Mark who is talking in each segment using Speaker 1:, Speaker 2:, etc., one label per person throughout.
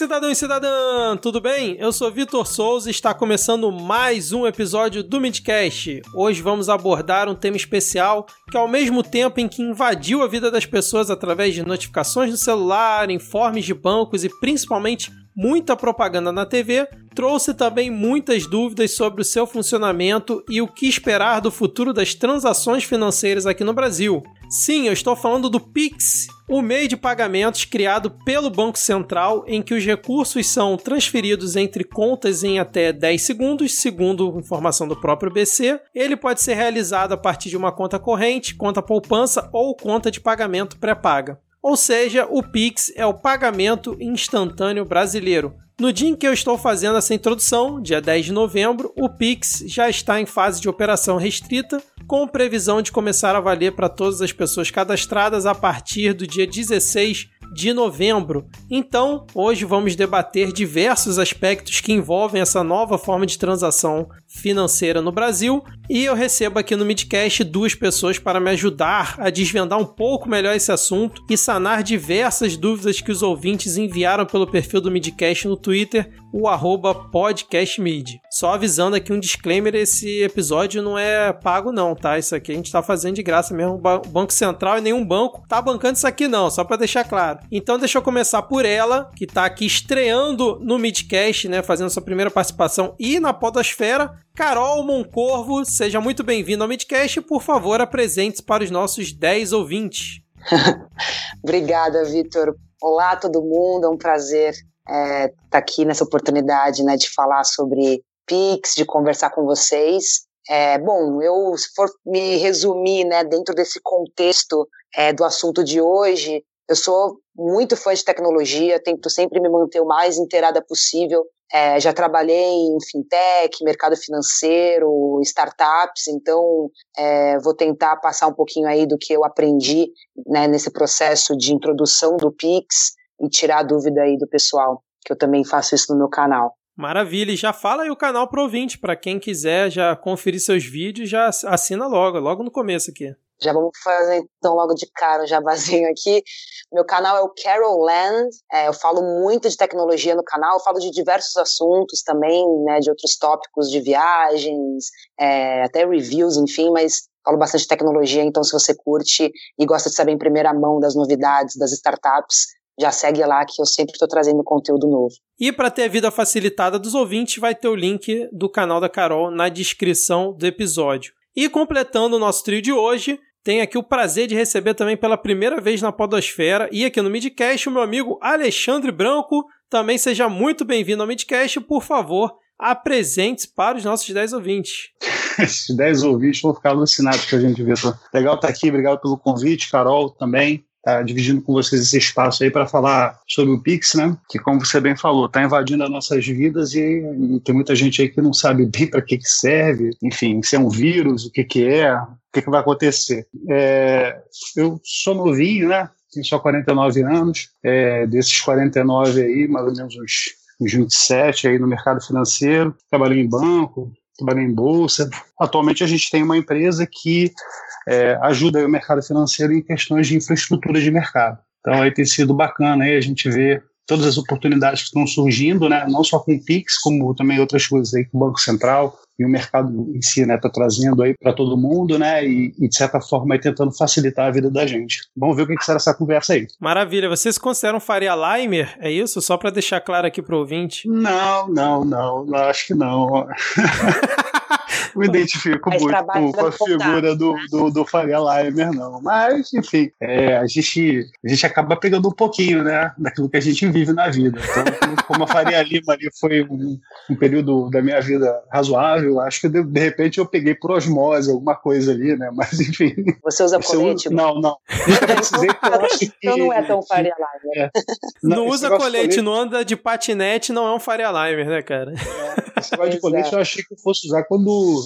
Speaker 1: cidadão e cidadã! Tudo bem? Eu sou Vitor Souza e está começando mais um episódio do Midcast. Hoje vamos abordar um tema especial que, ao mesmo tempo em que invadiu a vida das pessoas através de notificações no celular, informes de bancos e principalmente muita propaganda na TV, trouxe também muitas dúvidas sobre o seu funcionamento e o que esperar do futuro das transações financeiras aqui no Brasil. Sim, eu estou falando do Pix, o meio de pagamentos criado pelo Banco Central em que os recursos são transferidos entre contas em até 10 segundos, segundo informação do próprio BC. Ele pode ser realizado a partir de uma conta corrente, conta poupança ou conta de pagamento pré-paga. Ou seja, o Pix é o pagamento instantâneo brasileiro. No dia em que eu estou fazendo essa introdução, dia 10 de novembro, o Pix já está em fase de operação restrita, com previsão de começar a valer para todas as pessoas cadastradas a partir do dia 16 de novembro. Então, hoje vamos debater diversos aspectos que envolvem essa nova forma de transação financeira no Brasil e eu recebo aqui no Midcast duas pessoas para me ajudar a desvendar um pouco melhor esse assunto e sanar diversas dúvidas que os ouvintes enviaram pelo perfil do Midcast no Twitter, o podcastmid. Só avisando aqui um disclaimer, esse episódio não é pago não, tá? Isso aqui a gente tá fazendo de graça mesmo, o Banco Central e nenhum banco tá bancando isso aqui não, só para deixar claro. Então deixa eu começar por ela, que tá aqui estreando no Midcast, né, fazendo sua primeira participação e na podosfera, Carol Moncorvo, seja muito bem-vindo ao Midcast por favor, apresente-se para os nossos 10 ouvintes.
Speaker 2: Obrigada, Vitor. Olá, todo mundo. É um prazer estar é, tá aqui nessa oportunidade né, de falar sobre Pix, de conversar com vocês. É, bom, eu, se for me resumir né, dentro desse contexto é, do assunto de hoje, eu sou muito fã de tecnologia, tento sempre me manter o mais inteirada possível é, já trabalhei em fintech, mercado financeiro, startups, então é, vou tentar passar um pouquinho aí do que eu aprendi né, nesse processo de introdução do Pix e tirar a dúvida aí do pessoal, que eu também faço isso no meu canal.
Speaker 1: Maravilha, e já fala aí o canal pro ouvinte, para quem quiser já conferir seus vídeos, já assina logo, logo no começo aqui.
Speaker 2: Já vamos fazer então logo de cara um jabazinho aqui. Meu canal é o Carol Land. É, eu falo muito de tecnologia no canal, eu falo de diversos assuntos também, né, de outros tópicos de viagens, é, até reviews, enfim, mas falo bastante de tecnologia, então se você curte e gosta de saber em primeira mão das novidades das startups, já segue lá que eu sempre estou trazendo conteúdo novo.
Speaker 1: E para ter a vida facilitada dos ouvintes, vai ter o link do canal da Carol na descrição do episódio. E completando o nosso trio de hoje, tenho aqui o prazer de receber também pela primeira vez na Podosfera e aqui no Midcast o meu amigo Alexandre Branco. Também seja muito bem-vindo ao Midcast. Por favor, apresente para os nossos 10 ouvintes.
Speaker 3: Esses 10 ouvintes vão ficar alucinados com a gente, Vitor. Legal estar aqui, obrigado pelo convite, Carol também tá dividindo com vocês esse espaço aí para falar sobre o Pix, né? Que, como você bem falou, está invadindo as nossas vidas e, e, tem muita gente aí que não sabe bem para que, que serve, enfim, se é um vírus, o que, que é, o que, que vai acontecer. É, eu sou novinho, né? Tenho só 49 anos. É, desses 49 aí, mais ou menos uns, uns 27 aí no mercado financeiro. Trabalhei em banco, trabalhei em bolsa. Atualmente a gente tem uma empresa que é, ajuda o mercado financeiro em questões de infraestrutura de mercado. Então aí tem sido bacana aí a gente ver todas as oportunidades que estão surgindo, né? não só com o Pix, como também outras coisas aí com o Banco Central e o mercado em si, né, está trazendo aí para todo mundo, né, e, e, de certa forma aí tentando facilitar a vida da gente. Vamos ver o que, que será essa conversa aí.
Speaker 1: Maravilha. Vocês consideram Faria Limer? É isso? Só para deixar claro aqui para o ouvinte.
Speaker 3: Não, não, não, não, acho que não. me identifico muito com, com a figura do, do, do Faria Limer, não. Mas, enfim, é, a, gente, a gente acaba pegando um pouquinho, né, daquilo que a gente vive na vida. Então, como a Faria Lima ali foi um, um período da minha vida razoável, acho que de, de, repente eu peguei por osmose alguma coisa ali, né, mas enfim.
Speaker 2: Você usa colete?
Speaker 3: Eu, não, não. Nunca precisei,
Speaker 2: eu acho que... Então não é tão Faria Limer.
Speaker 1: É. Não, não usa colete, colete, não anda de patinete, não é um Faria Limer, né, cara?
Speaker 3: É. Esse negócio de colete eu achei que eu fosse usar quando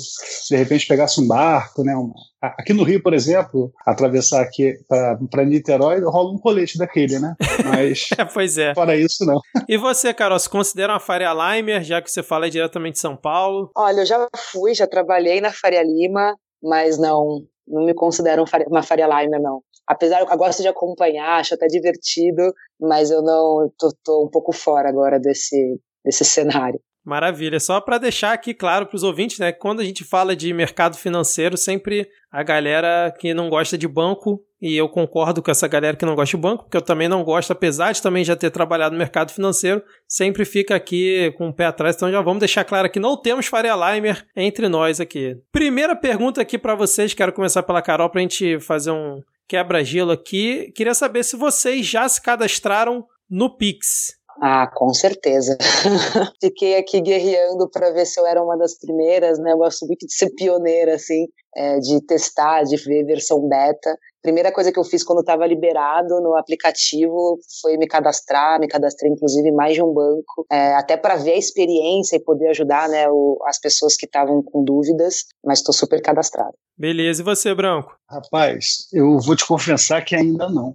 Speaker 3: de repente pegasse um barco, né? Uma, aqui no Rio, por exemplo, atravessar aqui para Niterói, rola um colete daquele, né? Mas.
Speaker 1: é, pois é.
Speaker 3: Fora isso, não.
Speaker 1: E você, Carol, se considera uma Faria Limer, já que você fala diretamente de São Paulo?
Speaker 2: Olha, eu já fui, já trabalhei na Faria Lima, mas não, não me considero uma Faria Limer, não. Apesar que eu gosto de acompanhar, acho até divertido, mas eu não tô, tô um pouco fora agora desse, desse cenário.
Speaker 1: Maravilha. Só para deixar aqui claro para os ouvintes, né? Quando a gente fala de mercado financeiro, sempre a galera que não gosta de banco, e eu concordo com essa galera que não gosta de banco, porque eu também não gosto, apesar de também já ter trabalhado no mercado financeiro, sempre fica aqui com o pé atrás. Então já vamos deixar claro que não temos Faria Limer entre nós aqui. Primeira pergunta aqui para vocês, quero começar pela Carol para a gente fazer um quebra-gelo aqui. Queria saber se vocês já se cadastraram no Pix.
Speaker 2: Ah, com certeza. Fiquei aqui guerreando para ver se eu era uma das primeiras, né? Eu gosto muito de ser pioneira, assim, é, de testar, de ver versão beta. Primeira coisa que eu fiz quando estava liberado no aplicativo foi me cadastrar, me cadastrei inclusive em mais de um banco, é, até para ver a experiência e poder ajudar né, o, as pessoas que estavam com dúvidas, mas estou super cadastrado.
Speaker 1: Beleza, e você, Branco?
Speaker 3: Rapaz, eu vou te confessar que ainda não.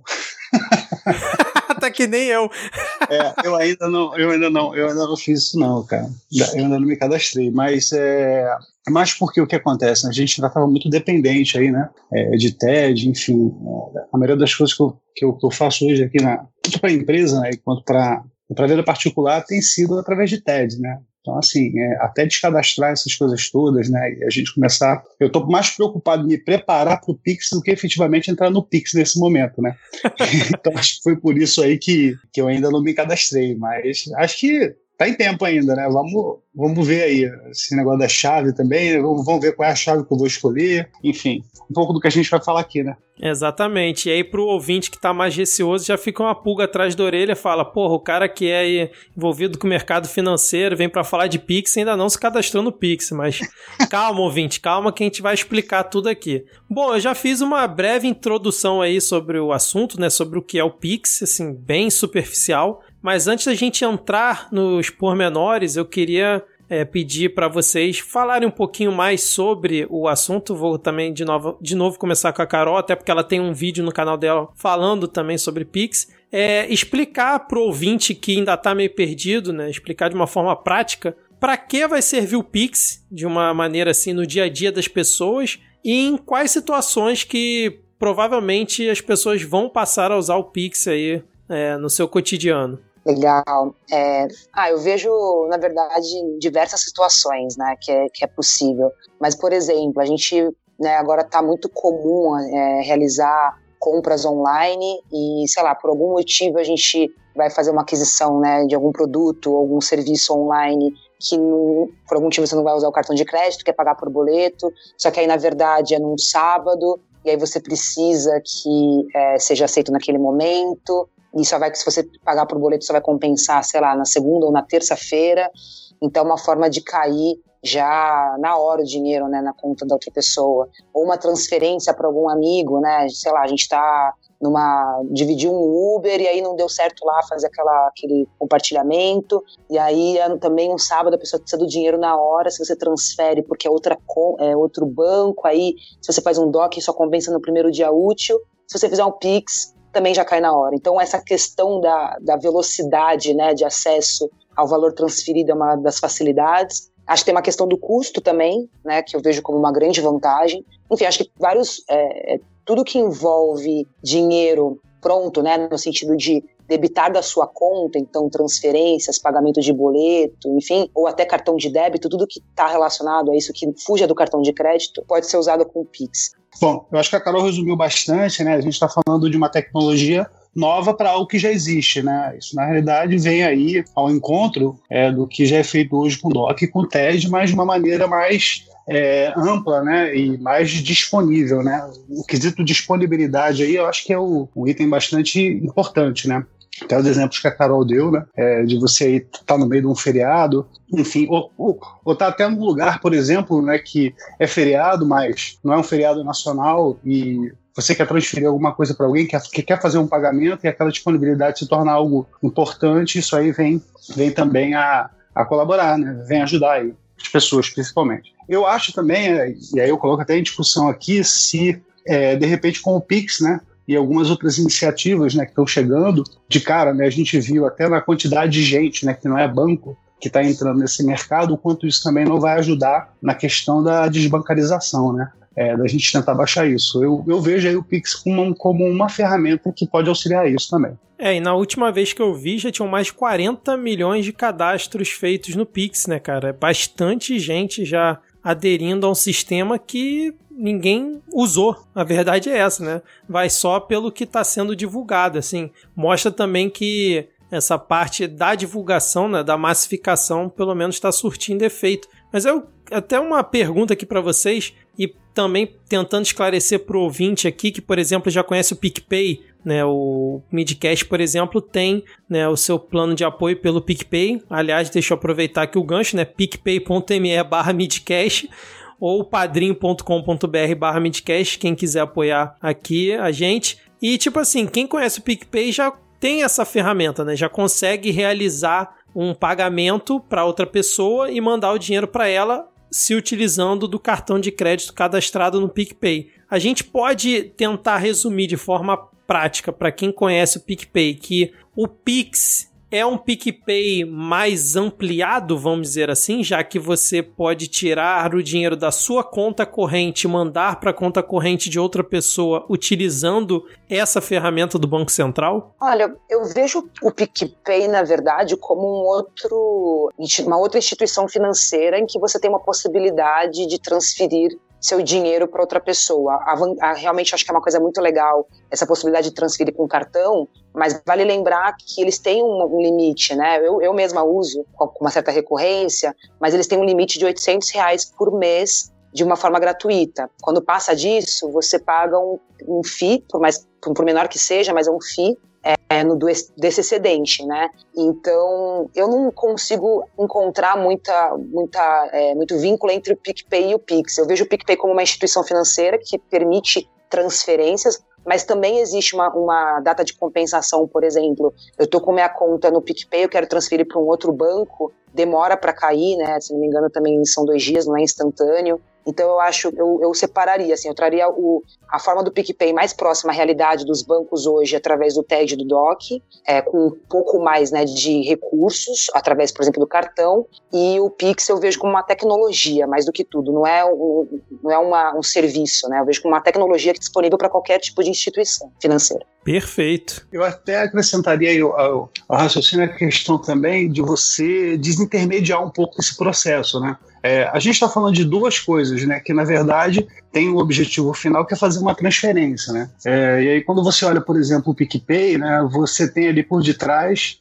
Speaker 1: tá que nem eu.
Speaker 3: é, eu ainda não, eu ainda não, eu ainda não fiz isso não, cara. Eu ainda não me cadastrei, mas é mais porque o que acontece, a gente já estava muito dependente aí, né, é, de TED, enfim, a maioria das coisas que eu, que eu, que eu faço hoje aqui, na, tanto para a empresa, né, quanto para a vida particular, tem sido através de TED, né, então, assim, é, até descadastrar essas coisas todas, né? E a gente começar. Eu estou mais preocupado em me preparar para o Pix do que efetivamente entrar no Pix nesse momento, né? então, acho que foi por isso aí que, que eu ainda não me cadastrei. Mas acho que tá em tempo ainda, né? Vamos, vamos ver aí esse negócio da chave também. Né? Vamos, ver qual é a chave que eu vou escolher. Enfim, um pouco do que a gente vai falar aqui, né?
Speaker 1: Exatamente. E aí, pro ouvinte que tá mais receoso, já fica uma pulga atrás da orelha fala: porra, o cara que é envolvido com o mercado financeiro vem para falar de Pix ainda não se cadastrou no Pix. Mas calma, ouvinte, calma que a gente vai explicar tudo aqui. Bom, eu já fiz uma breve introdução aí sobre o assunto, né? Sobre o que é o Pix, assim, bem superficial. Mas antes da gente entrar nos pormenores, eu queria é, pedir para vocês falarem um pouquinho mais sobre o assunto. Vou também de novo, de novo começar com a Carol, até porque ela tem um vídeo no canal dela falando também sobre Pix. É, explicar para o ouvinte que ainda está meio perdido, né? explicar de uma forma prática para que vai servir o Pix de uma maneira assim no dia a dia das pessoas e em quais situações que provavelmente as pessoas vão passar a usar o Pix aí é, no seu cotidiano.
Speaker 2: Legal. É, ah, eu vejo, na verdade, diversas situações, né, que é, que é possível. Mas, por exemplo, a gente né, agora está muito comum é, realizar compras online e, sei lá, por algum motivo a gente vai fazer uma aquisição né, de algum produto, algum serviço online que não, por algum motivo você não vai usar o cartão de crédito, quer pagar por boleto, só que aí na verdade é num sábado e aí você precisa que é, seja aceito naquele momento e só vai, se você pagar por boleto, só vai compensar, sei lá, na segunda ou na terça-feira. Então, uma forma de cair já na hora o dinheiro, né, na conta da outra pessoa. Ou uma transferência para algum amigo, né, sei lá, a gente está numa dividir um Uber e aí não deu certo lá fazer aquela aquele compartilhamento e aí é também um sábado a pessoa precisa do dinheiro na hora se você transfere porque é outra é outro banco aí se você faz um DOC só compensa no primeiro dia útil se você fizer um Pix também já cai na hora. Então, essa questão da, da velocidade né, de acesso ao valor transferido é uma das facilidades. Acho que tem uma questão do custo também, né, que eu vejo como uma grande vantagem. Enfim, acho que vários. É, é, tudo que envolve dinheiro pronto, né, no sentido de debitar da sua conta, então transferências, pagamento de boleto, enfim, ou até cartão de débito, tudo que está relacionado a isso que fuja do cartão de crédito, pode ser usado com o Pix.
Speaker 3: Bom, eu acho que a Carol resumiu bastante, né? A gente está falando de uma tecnologia nova para algo que já existe, né? Isso na realidade vem aí ao encontro é, do que já é feito hoje com DOC e com TED, mas de uma maneira mais é, ampla, né? E mais disponível, né? O quesito disponibilidade aí, eu acho que é o, um item bastante importante, né? Até os exemplos que a Carol deu, né? É, de você estar tá no meio de um feriado, enfim, ou, ou, ou tá até num lugar, por exemplo, né, que é feriado, mas não é um feriado nacional e você quer transferir alguma coisa para alguém que, que, quer fazer um pagamento e aquela disponibilidade se torna algo importante, isso aí vem, vem também a, a colaborar, né? Vem ajudar aí, as pessoas principalmente. Eu acho também, é, e aí eu coloco até em discussão aqui, se é, de repente com o Pix, né? E algumas outras iniciativas né, que estão chegando. De cara, né, a gente viu até na quantidade de gente né, que não é banco que está entrando nesse mercado, o quanto isso também não vai ajudar na questão da desbancarização, né? É, da gente tentar baixar isso. Eu, eu vejo aí o Pix como, como uma ferramenta que pode auxiliar isso também.
Speaker 1: É, e na última vez que eu vi já tinham mais de 40 milhões de cadastros feitos no Pix, né, cara? É bastante gente já aderindo a um sistema que ninguém usou. A verdade é essa, né? Vai só pelo que está sendo divulgado, assim. Mostra também que essa parte da divulgação, né, da massificação, pelo menos está surtindo efeito. Mas eu até uma pergunta aqui para vocês e também tentando esclarecer para o ouvinte aqui que, por exemplo, já conhece o PicPay, né? O Midcast, por exemplo, tem né, o seu plano de apoio pelo PicPay. Aliás, deixa eu aproveitar aqui o gancho, né? picpay.me barra midcast ou padrim.com.br barra midcast, quem quiser apoiar aqui a gente. E tipo assim, quem conhece o PicPay já tem essa ferramenta, né? Já consegue realizar um pagamento para outra pessoa e mandar o dinheiro para ela se utilizando do cartão de crédito cadastrado no PicPay. A gente pode tentar resumir de forma prática para quem conhece o PicPay que o Pix é um PicPay mais ampliado, vamos dizer assim, já que você pode tirar o dinheiro da sua conta corrente mandar para a conta corrente de outra pessoa utilizando essa ferramenta do Banco Central?
Speaker 2: Olha, eu vejo o PicPay, na verdade, como um outro, uma outra instituição financeira em que você tem uma possibilidade de transferir seu dinheiro para outra pessoa. A, a, realmente acho que é uma coisa muito legal essa possibilidade de transferir com cartão, mas vale lembrar que eles têm um, um limite, né? Eu, eu mesma uso com uma certa recorrência, mas eles têm um limite de 800 reais por mês de uma forma gratuita. Quando passa disso, você paga um, um FII, por, mais, por menor que seja, mas é um FII é, no, desse excedente, né? Então, eu não consigo encontrar muita, muita, é, muito vínculo entre o PicPay e o Pix. Eu vejo o PicPay como uma instituição financeira que permite transferências, mas também existe uma, uma data de compensação, por exemplo, eu estou com minha conta no PicPay, eu quero transferir para um outro banco, demora para cair, né? Se não me engano, também são dois dias, não é instantâneo. Então eu acho, eu, eu separaria, assim, eu traria o, a forma do PicPay mais próxima à realidade dos bancos hoje através do TED e do DOC, é, com um pouco mais né, de recursos, através, por exemplo, do cartão, e o Pix eu vejo como uma tecnologia, mais do que tudo, não é, um, não é uma, um serviço, né? Eu vejo como uma tecnologia que é disponível para qualquer tipo de instituição financeira.
Speaker 1: Perfeito.
Speaker 3: Eu até acrescentaria ao, ao, ao raciocínio a questão também de você desintermediar um pouco esse processo, né? É, a gente está falando de duas coisas, né? Que na verdade tem o um objetivo final que é fazer uma transferência, né? É, e aí quando você olha, por exemplo, o PicPay, né? Você tem ali por detrás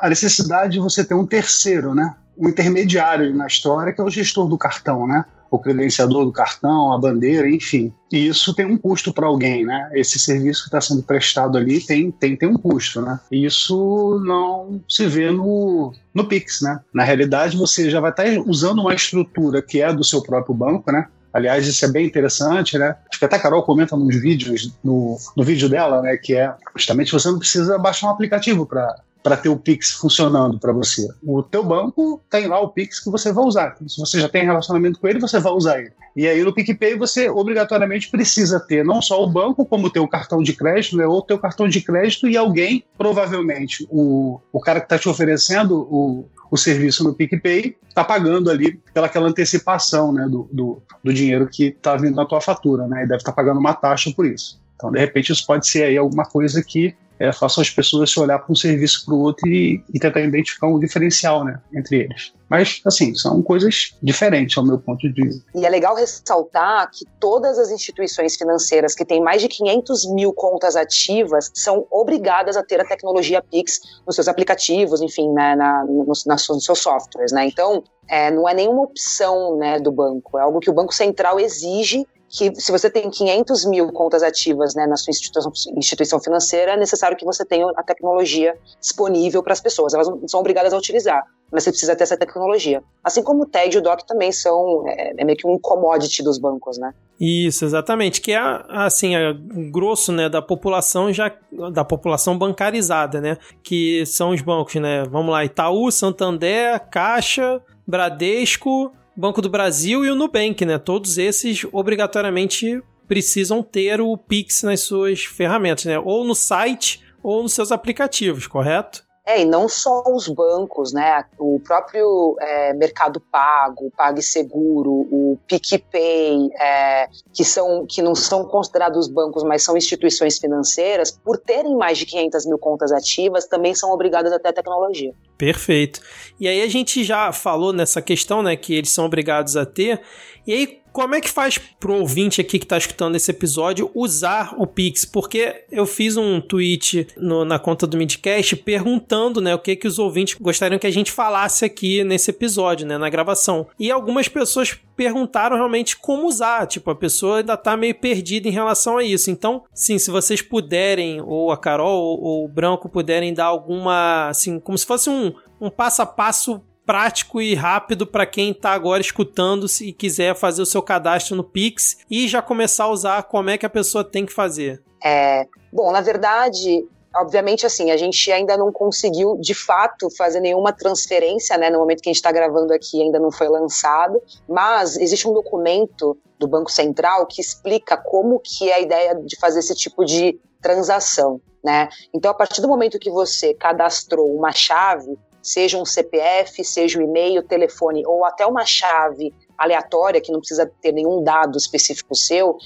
Speaker 3: a necessidade de você ter um terceiro, né? Um intermediário na história que é o gestor do cartão, né? O credenciador do cartão, a bandeira, enfim. E isso tem um custo para alguém, né? Esse serviço que está sendo prestado ali tem, tem, tem um custo, né? E isso não se vê no, no Pix, né? Na realidade, você já vai estar tá usando uma estrutura que é do seu próprio banco, né? Aliás, isso é bem interessante, né? Acho que até a Carol comenta nos vídeos, no, no vídeo dela, né? Que é justamente você não precisa baixar um aplicativo para para ter o Pix funcionando para você. O teu banco tem lá o Pix que você vai usar. Se você já tem relacionamento com ele, você vai usar ele. E aí no PicPay você obrigatoriamente precisa ter não só o banco, como o teu cartão de crédito, né, ou o teu cartão de crédito e alguém, provavelmente o, o cara que está te oferecendo o, o serviço no PicPay, está pagando ali pelaquela antecipação né, do, do, do dinheiro que está vindo na tua fatura, né, e deve estar tá pagando uma taxa por isso. Então, de repente, isso pode ser aí alguma coisa que é, façam as pessoas se olhar para um serviço para o outro e, e, tentar identificar um diferencial né, entre eles. Mas, assim, são coisas diferentes ao meu ponto de vista.
Speaker 2: E é legal ressaltar que todas as instituições financeiras que têm mais de 500 mil contas ativas são obrigadas a ter a tecnologia Pix nos seus aplicativos, enfim, né, na, nos, nos, seus softwares. Né? Então, é, não é nenhuma opção né, do banco, é algo que o Banco Central exige que se você tem 500 mil contas ativas né, na sua instituição, instituição financeira, é necessário que você tenha a tecnologia disponível para as pessoas. Elas não são obrigadas a utilizar, mas você precisa ter essa tecnologia. Assim como o TED e o DOC também são, é, é meio que um commodity dos bancos, né?
Speaker 1: Isso, exatamente, que é assim, é grosso, né, da população já da população bancarizada, né, que são os bancos, né? Vamos lá, Itaú, Santander, Caixa, Bradesco, Banco do Brasil e o Nubank, né? Todos esses obrigatoriamente precisam ter o Pix nas suas ferramentas, né? Ou no site ou nos seus aplicativos, correto?
Speaker 2: É, e não só os bancos, né? O próprio é, Mercado Pago, PagSeguro, o PicPay, é, que, são, que não são considerados bancos, mas são instituições financeiras, por terem mais de 500 mil contas ativas, também são obrigadas a ter tecnologia.
Speaker 1: Perfeito. E aí a gente já falou nessa questão, né, que eles são obrigados a ter. E aí, como é que faz pro ouvinte aqui que tá escutando esse episódio usar o Pix? Porque eu fiz um tweet no, na conta do Midcast perguntando, né, o que que os ouvintes gostariam que a gente falasse aqui nesse episódio, né, na gravação. E algumas pessoas perguntaram realmente como usar, tipo, a pessoa ainda tá meio perdida em relação a isso. Então, sim, se vocês puderem, ou a Carol ou, ou o Branco puderem dar alguma, assim, como se fosse um, um passo a passo prático e rápido para quem está agora escutando e quiser fazer o seu cadastro no Pix e já começar a usar como é que a pessoa tem que fazer?
Speaker 2: É, bom, na verdade, obviamente, assim, a gente ainda não conseguiu, de fato, fazer nenhuma transferência, né? No momento que a gente está gravando aqui, ainda não foi lançado, mas existe um documento do Banco Central que explica como que é a ideia de fazer esse tipo de transação, né? Então, a partir do momento que você cadastrou uma chave, seja um CPF, seja um e-mail, telefone ou até uma chave aleatória que não precisa ter nenhum dado específico seu,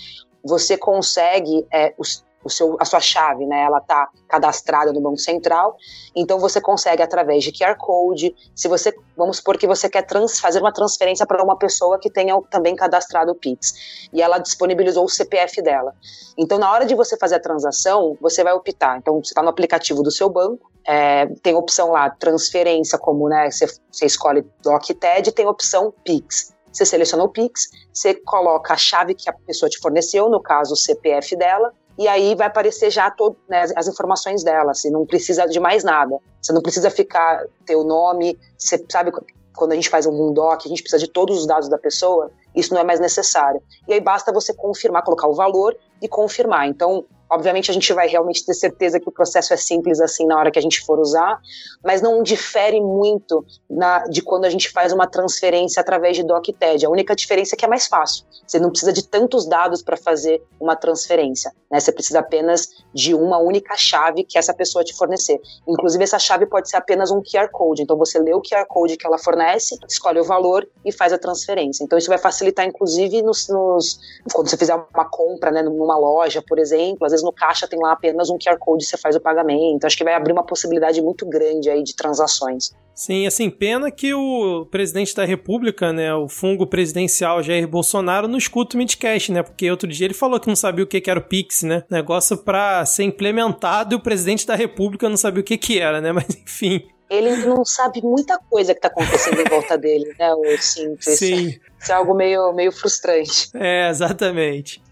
Speaker 2: você consegue é, os, o seu, a sua chave, né? Ela está cadastrada no Banco Central, então você consegue através de QR Code. Se você, vamos supor que você quer trans, fazer uma transferência para uma pessoa que tenha também cadastrado o Pix e ela disponibilizou o CPF dela. Então, na hora de você fazer a transação, você vai optar. Então, você está no aplicativo do seu banco, é, tem opção lá transferência, como né, você, você escolhe DOC TED, tem opção Pix. Você seleciona o Pix, você coloca a chave que a pessoa te forneceu, no caso o CPF dela, e aí vai aparecer já todo, né, as informações dela. Você não precisa de mais nada. Você não precisa ficar ter o nome. Você sabe quando a gente faz um doc, a gente precisa de todos os dados da pessoa. Isso não é mais necessário. E aí basta você confirmar, colocar o valor e confirmar. Então Obviamente, a gente vai realmente ter certeza que o processo é simples assim na hora que a gente for usar, mas não difere muito na, de quando a gente faz uma transferência através de DocTed. A única diferença é que é mais fácil. Você não precisa de tantos dados para fazer uma transferência. Né? Você precisa apenas de uma única chave que essa pessoa te fornecer. Inclusive, essa chave pode ser apenas um QR Code. Então, você lê o QR Code que ela fornece, escolhe o valor e faz a transferência. Então, isso vai facilitar, inclusive, nos, nos quando você fizer uma compra né, numa loja, por exemplo, às vezes no caixa tem lá apenas um QR Code e você faz o pagamento. Acho que vai abrir uma possibilidade muito grande aí de transações.
Speaker 1: Sim, assim, pena que o presidente da República, né, o fungo presidencial Jair Bolsonaro, não escuta o Midcast, né? Porque outro dia ele falou que não sabia o que era o Pix, né? Negócio para ser implementado e o presidente da República não sabia o que que era, né? Mas enfim.
Speaker 2: Ele não sabe muita coisa que tá acontecendo em volta dele, né? O simples. Sim. Isso é algo meio, meio frustrante.
Speaker 1: É, exatamente.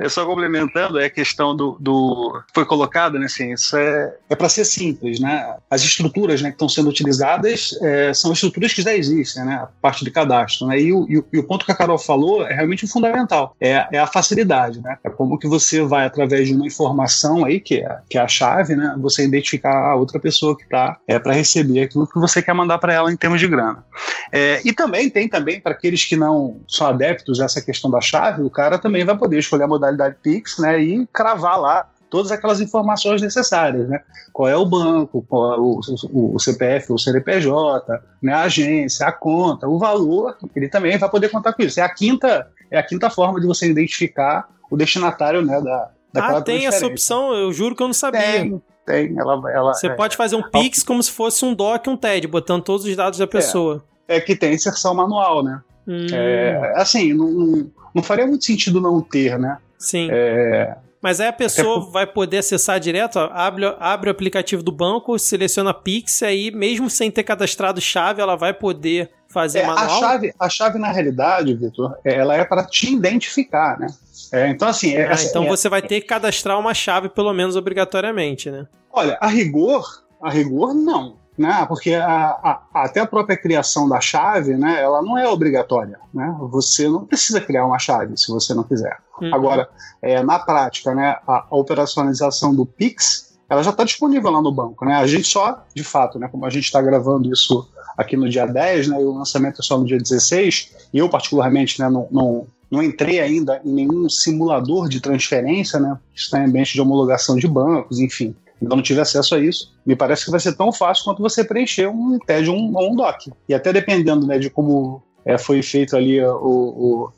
Speaker 3: É só complementando, é a questão do, do foi colocado, né, assim, isso é, é para ser simples, né? As estruturas, né, que estão sendo utilizadas é, são estruturas que já existem, né? A parte de cadastro, né? E o, e o, e o ponto que a Carol falou é realmente fundamental, é, é a facilidade, né? É como que você vai através de uma informação aí que é, que é a chave, né? Você identificar a outra pessoa que está é para receber aquilo que você quer mandar para ela em termos de grana. É, e também tem também para aqueles que não são adeptos a essa questão da chave, o cara também vai poder escolher a modalidade Pix, né, e cravar lá todas aquelas informações necessárias, né? Qual é o banco, qual é o, o, o, CPF, o CNPJ, né, a agência, a conta, o valor, ele também vai poder contar com isso. É a quinta, é a quinta forma de você identificar o destinatário, né, da
Speaker 1: Ah, tem essa opção, eu juro que eu não sabia.
Speaker 3: Tem, tem. Ela, ela,
Speaker 1: você é, pode fazer um Pix como se fosse um DOC, um TED, botando todos os dados da pessoa.
Speaker 3: É, é que tem inserção manual, né? Hum. É, assim, não, não faria muito sentido não ter, né?
Speaker 1: Sim. É... Mas aí a pessoa vai poder acessar direto, ó, abre, abre o aplicativo do banco, seleciona Pix, aí mesmo sem ter cadastrado chave, ela vai poder fazer é, manual?
Speaker 3: A chave, a chave, na realidade, Vitor, é, ela é para te identificar, né? É, então, assim...
Speaker 1: É, ah, então é, você vai ter que cadastrar uma chave, pelo menos obrigatoriamente, né?
Speaker 3: Olha, a rigor, a rigor, não né? Porque a, a, até a própria criação da chave, né? Ela não é obrigatória, né? Você não precisa criar uma chave se você não quiser. Uhum. Agora, é, na prática, né? A, a operacionalização do Pix, ela já está disponível lá no banco, né? A gente só, de fato, né? Como a gente está gravando isso aqui no dia 10, né? E o lançamento é só no dia 16. E eu particularmente, né? Não, não não entrei ainda em nenhum simulador de transferência, né? Está em ambiente de homologação de bancos, enfim. Ainda não tive acesso a isso. Me parece que vai ser tão fácil quanto você preencher um TED ou um, um doc. E até dependendo né, de como é, foi feito ali a,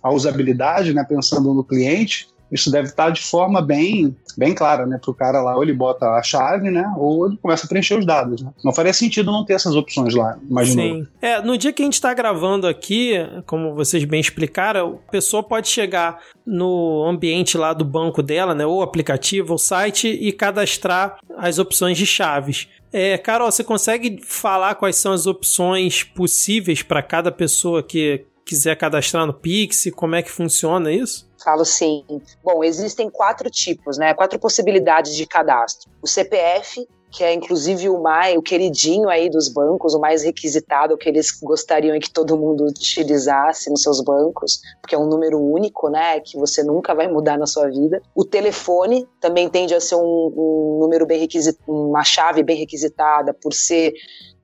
Speaker 3: a usabilidade, né, pensando no cliente, isso deve estar de forma bem, bem clara, né? Para o cara lá, ou ele bota a chave, né? Ou ele começa a preencher os dados, né? Não faria sentido não ter essas opções lá, imagina. Sim.
Speaker 1: É, no dia que a gente está gravando aqui, como vocês bem explicaram, a pessoa pode chegar no ambiente lá do banco dela, né? Ou aplicativo, ou site, e cadastrar as opções de chaves. É, Carol, você consegue falar quais são as opções possíveis para cada pessoa que quiser cadastrar no Pix? Como é que funciona isso?
Speaker 2: Falo sim. Bom, existem quatro tipos, né? Quatro possibilidades de cadastro. O CPF, que é inclusive o mais o queridinho aí dos bancos, o mais requisitado que eles gostariam que todo mundo utilizasse nos seus bancos, porque é um número único, né, que você nunca vai mudar na sua vida. O telefone também tende a ser um, um número bem requisitado, uma chave bem requisitada por ser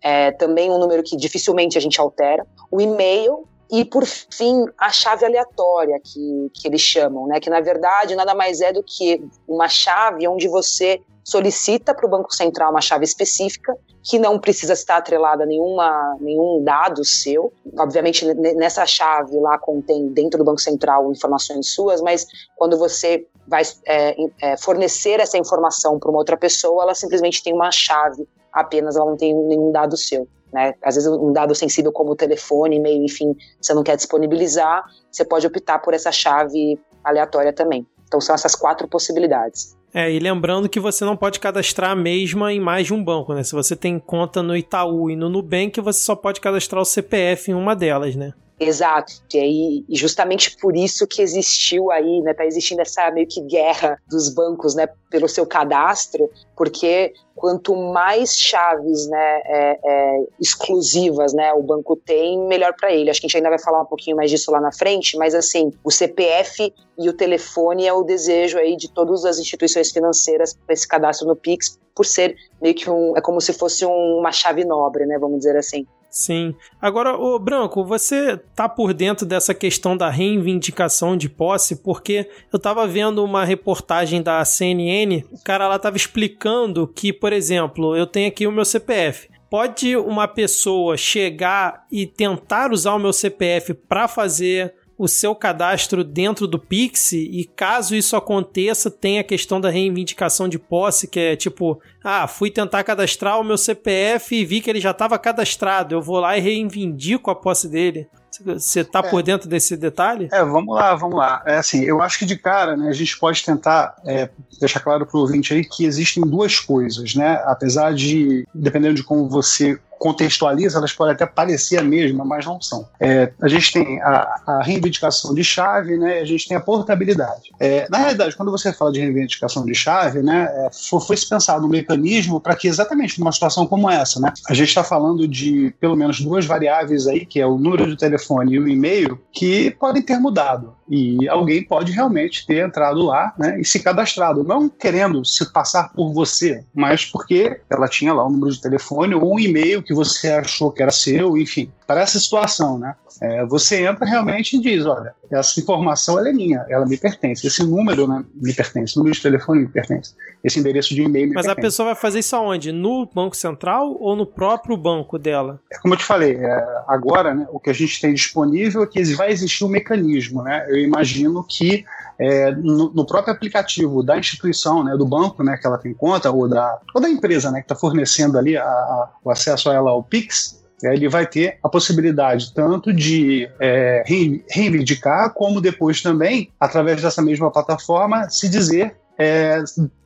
Speaker 2: é, também um número que dificilmente a gente altera. O e-mail e, por fim, a chave aleatória, que, que eles chamam, né? que na verdade nada mais é do que uma chave onde você solicita para o Banco Central uma chave específica, que não precisa estar atrelada a nenhuma, nenhum dado seu. Obviamente, nessa chave lá contém, dentro do Banco Central, informações suas, mas quando você vai é, é, fornecer essa informação para uma outra pessoa, ela simplesmente tem uma chave apenas, ela não tem nenhum dado seu. Né? Às vezes um dado sensível como o telefone, e-mail, enfim, você não quer disponibilizar, você pode optar por essa chave aleatória também. Então são essas quatro possibilidades.
Speaker 1: É, e lembrando que você não pode cadastrar a mesma em mais de um banco, né? Se você tem conta no Itaú e no Nubank, você só pode cadastrar o CPF em uma delas, né?
Speaker 2: Exato. E aí, justamente por isso que existiu aí, né, tá existindo essa meio que guerra dos bancos, né, pelo seu cadastro, porque quanto mais chaves, né, é, é, exclusivas, né, o banco tem, melhor para ele. Acho que a gente ainda vai falar um pouquinho mais disso lá na frente, mas assim, o CPF e o telefone é o desejo aí de todas as instituições financeiras para esse cadastro no Pix, por ser meio que um, é como se fosse um, uma chave nobre, né, vamos dizer assim.
Speaker 1: Sim. Agora, o Branco, você tá por dentro dessa questão da reivindicação de posse, porque eu tava vendo uma reportagem da CNN, o cara lá tava explicando que, por exemplo, eu tenho aqui o meu CPF. Pode uma pessoa chegar e tentar usar o meu CPF para fazer o seu cadastro dentro do Pix e caso isso aconteça, tem a questão da reivindicação de posse, que é tipo, ah, fui tentar cadastrar o meu CPF e vi que ele já estava cadastrado, eu vou lá e reivindico a posse dele. Você está é. por dentro desse detalhe?
Speaker 3: É, vamos lá, vamos lá. É assim, eu acho que de cara, né, a gente pode tentar é, deixar claro para o ouvinte aí que existem duas coisas, né? Apesar de, dependendo de como você contextualiza, elas podem até parecer a mesma, mas não são. É, a gente tem a, a, reivindicação de chave, né? A gente tem a portabilidade. É, na realidade, quando você fala de reivindicação de chave, né? É, foi, se pensado um mecanismo para que exatamente numa situação como essa, né? A gente está falando de pelo menos duas variáveis aí, que é o número de telefone e o e-mail, que podem ter mudado. E alguém pode realmente ter entrado lá, né? E se cadastrado, não querendo se passar por você, mas porque ela tinha lá um número de telefone ou um e-mail que você achou que era seu, enfim, para essa situação, né? É, você entra realmente e diz, olha, essa informação é minha, ela me pertence, esse número né, me pertence, o número de telefone me pertence, esse endereço de e-mail me
Speaker 1: Mas
Speaker 3: pertence.
Speaker 1: a pessoa vai fazer isso aonde? No Banco Central ou no próprio banco dela?
Speaker 3: É como eu te falei, é, agora né, o que a gente tem disponível é que vai existir um mecanismo, né? Eu imagino que é, no, no, próprio aplicativo da instituição, né, do banco, né, que ela tem conta, ou da, ou da empresa, né, que está fornecendo ali a, a, o acesso a ela ao Pix, é, ele vai ter a possibilidade tanto de é, reivindicar, como depois também, através dessa mesma plataforma, se dizer é,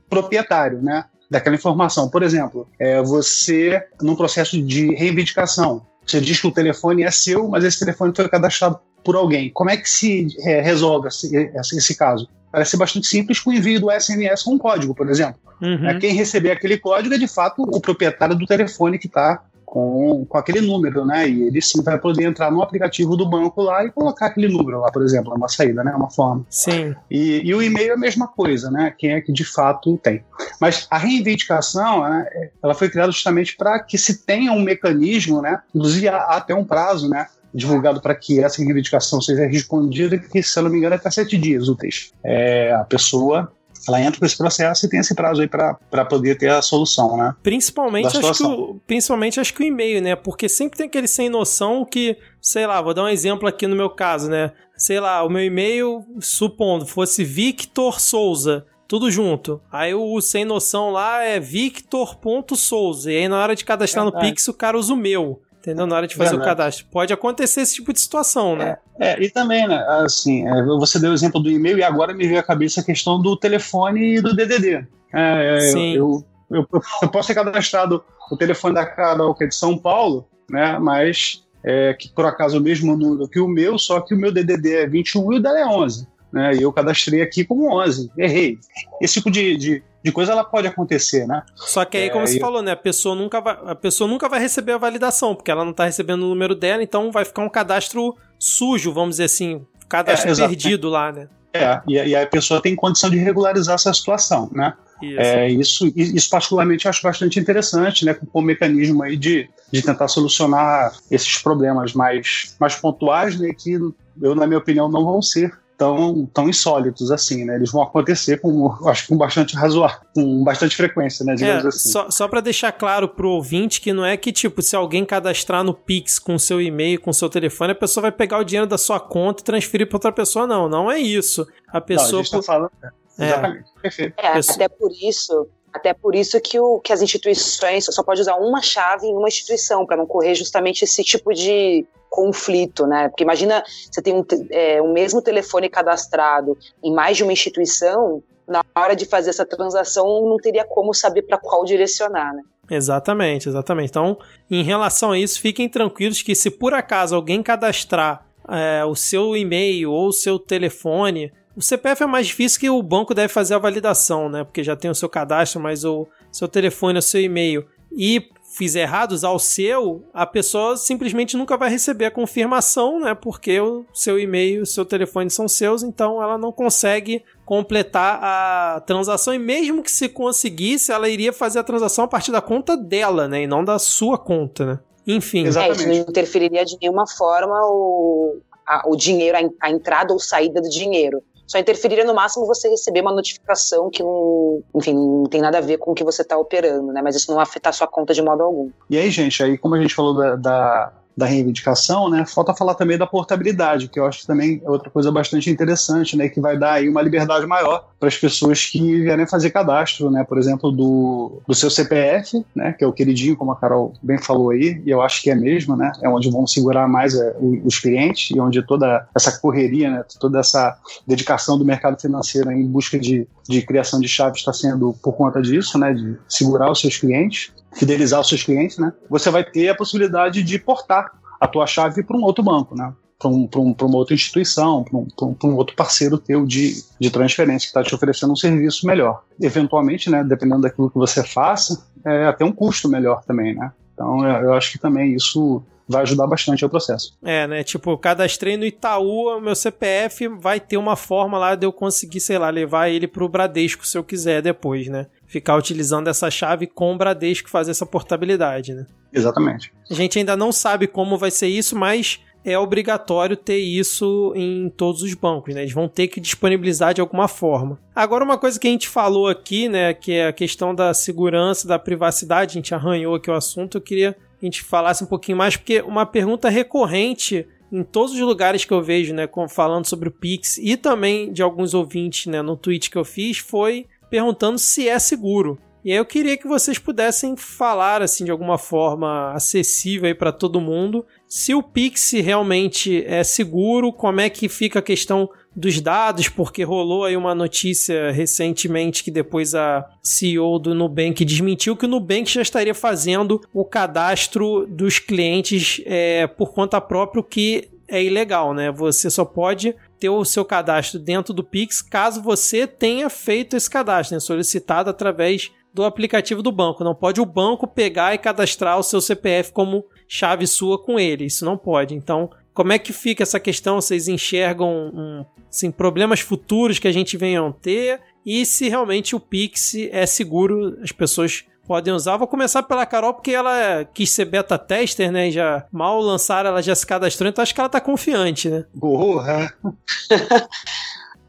Speaker 3: proprietário, né? Daquela informação. Por exemplo, é, você, num processo de reivindicação, você diz que o telefone é seu, mas esse telefone foi cadastrado por alguém. Como é que se é, resolve esse, esse, caso? Parece ser bastante simples com o envio do SMS com um código, por exemplo. Uhum. É, quem receber aquele código é de fato o proprietário do telefone que está com, com aquele número, né? E ele sim vai poder entrar no aplicativo do banco lá e colocar aquele número lá, por exemplo, é uma saída, né? É uma forma.
Speaker 1: Sim.
Speaker 3: E, e o e-mail é a mesma coisa, né? Quem é que de fato tem. Mas a reivindicação, né, ela foi criada justamente para que se tenha um mecanismo, né? Inclusive há até um prazo, né? Divulgado para que essa reivindicação seja respondida, que, se eu não me engano, é até sete dias úteis. É, a pessoa ela entra com esse processo e tem esse prazo aí para poder ter a solução, né?
Speaker 1: Principalmente acho, que o, principalmente acho que o e-mail, né? Porque sempre tem aquele sem noção que, sei lá, vou dar um exemplo aqui no meu caso, né? Sei lá, o meu e-mail, supondo, fosse Victor Souza tudo junto. Aí o sem noção lá é victor.souza. E aí na hora de cadastrar no Pix, o cara usa o meu. Entendeu? Na hora de fazer o cadastro. Pode acontecer esse tipo de situação, né?
Speaker 3: É, é e também, né? Assim, é, você deu o exemplo do e-mail e agora me veio à cabeça a questão do telefone e do DDD. É, é, Sim. Eu, eu, eu, eu, posso ter cadastrado o telefone da Carol, que é de São Paulo, né? Mas é, que por acaso é o mesmo número que o meu, só que o meu DDD é 21 e o dela é 11 né? E eu cadastrei aqui como 11, errei. Esse tipo de, de, de coisa ela pode acontecer, né?
Speaker 1: Só que aí, como é, você eu... falou, né? A pessoa, nunca vai, a pessoa nunca vai receber a validação, porque ela não está recebendo o número dela, então vai ficar um cadastro sujo, vamos dizer assim, cadastro é, perdido lá, né?
Speaker 3: É, e, e a pessoa tem condição de regularizar essa situação, né? Isso. É, isso, isso particularmente eu acho bastante interessante, né, com o mecanismo aí de, de tentar solucionar esses problemas mais, mais pontuais, né, que eu, na minha opinião, não vão ser tão, tão insólitos assim, né? Eles vão acontecer com, acho que com bastante razoável, com bastante frequência, né?
Speaker 1: Digamos é, assim. Só, só para deixar claro pro ouvinte que não é que, tipo, se alguém cadastrar no Pix com seu e-mail, com seu telefone, a pessoa vai pegar o dinheiro da sua conta e transferir para outra pessoa, não. Não é isso. A pessoa. Não, a
Speaker 3: gente tá falando. É, exatamente. Perfeito.
Speaker 2: É, até por isso. Até por isso que, o, que as instituições só pode usar uma chave em uma instituição, para não correr justamente esse tipo de, conflito, né? Porque imagina você tem um, é, o mesmo telefone cadastrado em mais de uma instituição, na hora de fazer essa transação não teria como saber para qual direcionar, né?
Speaker 1: Exatamente, exatamente. Então, em relação a isso, fiquem tranquilos que se por acaso alguém cadastrar é, o seu e-mail ou o seu telefone, o CPF é mais difícil que o banco deve fazer a validação, né? Porque já tem o seu cadastro, mas o seu telefone, o seu e-mail e fizer errado, usar o seu, a pessoa simplesmente nunca vai receber a confirmação, né? Porque o seu e-mail e o seu telefone são seus, então ela não consegue completar a transação. E mesmo que se conseguisse, ela iria fazer a transação a partir da conta dela, né? E não da sua conta, né? Enfim.
Speaker 2: Exatamente. É, isso não interferiria de nenhuma forma o, a, o dinheiro, a, a entrada ou saída do dinheiro. Só interferiria no máximo você receber uma notificação que não, enfim, não tem nada a ver com o que você está operando, né? Mas isso não afetar sua conta de modo algum.
Speaker 3: E aí, gente, aí como a gente falou da, da da reivindicação, né? Falta falar também da portabilidade, que eu acho que também é outra coisa bastante interessante, né? Que vai dar aí uma liberdade maior para as pessoas que vierem fazer cadastro, né? Por exemplo, do, do seu CPF, né? Que é o queridinho, como a Carol bem falou aí, e eu acho que é mesmo, né? É onde vão segurar mais é, os clientes e onde toda essa correria, né? Toda essa dedicação do mercado financeiro em busca de, de criação de chaves está sendo por conta disso, né? De segurar os seus clientes fidelizar os seus clientes, né? Você vai ter a possibilidade de portar a tua chave para um outro banco, né? Para um, um, uma outra instituição, para um, um, outro parceiro teu de, de transferência que está te oferecendo um serviço melhor. Eventualmente, né, dependendo daquilo que você faça, é até um custo melhor também, né? Então, eu, acho que também isso vai ajudar bastante o processo.
Speaker 1: É, né? Tipo, cadastrei no Itaú, meu CPF vai ter uma forma lá de eu conseguir, sei lá, levar ele pro Bradesco se eu quiser depois, né? Ficar utilizando essa chave com o Bradesco fazer essa portabilidade, né?
Speaker 3: Exatamente.
Speaker 1: A gente ainda não sabe como vai ser isso, mas é obrigatório ter isso em todos os bancos, né? Eles vão ter que disponibilizar de alguma forma. Agora, uma coisa que a gente falou aqui, né, que é a questão da segurança, da privacidade, a gente arranhou aqui o assunto, eu queria a gente falasse um pouquinho mais, porque uma pergunta recorrente em todos os lugares que eu vejo, né, falando sobre o Pix e também de alguns ouvintes, né, no tweet que eu fiz, foi perguntando se é seguro. E aí eu queria que vocês pudessem falar assim de alguma forma acessível para todo mundo, se o Pix realmente é seguro, como é que fica a questão dos dados, porque rolou aí uma notícia recentemente que depois a CEO do Nubank desmentiu que o Nubank já estaria fazendo o cadastro dos clientes é, por conta própria, o que é ilegal, né? Você só pode ter o seu cadastro dentro do Pix caso você tenha feito esse cadastro, né? solicitado através do aplicativo do banco. Não pode o banco pegar e cadastrar o seu CPF como chave sua com ele. Isso não pode. Então, como é que fica essa questão? Vocês enxergam um, assim, problemas futuros que a gente venha a ter? E se realmente o Pix é seguro, as pessoas podem usar. Vou começar pela Carol, porque ela quis ser beta tester, né? E já mal lançaram, ela já se cadastrou, então acho que ela tá confiante, né?
Speaker 3: Porra!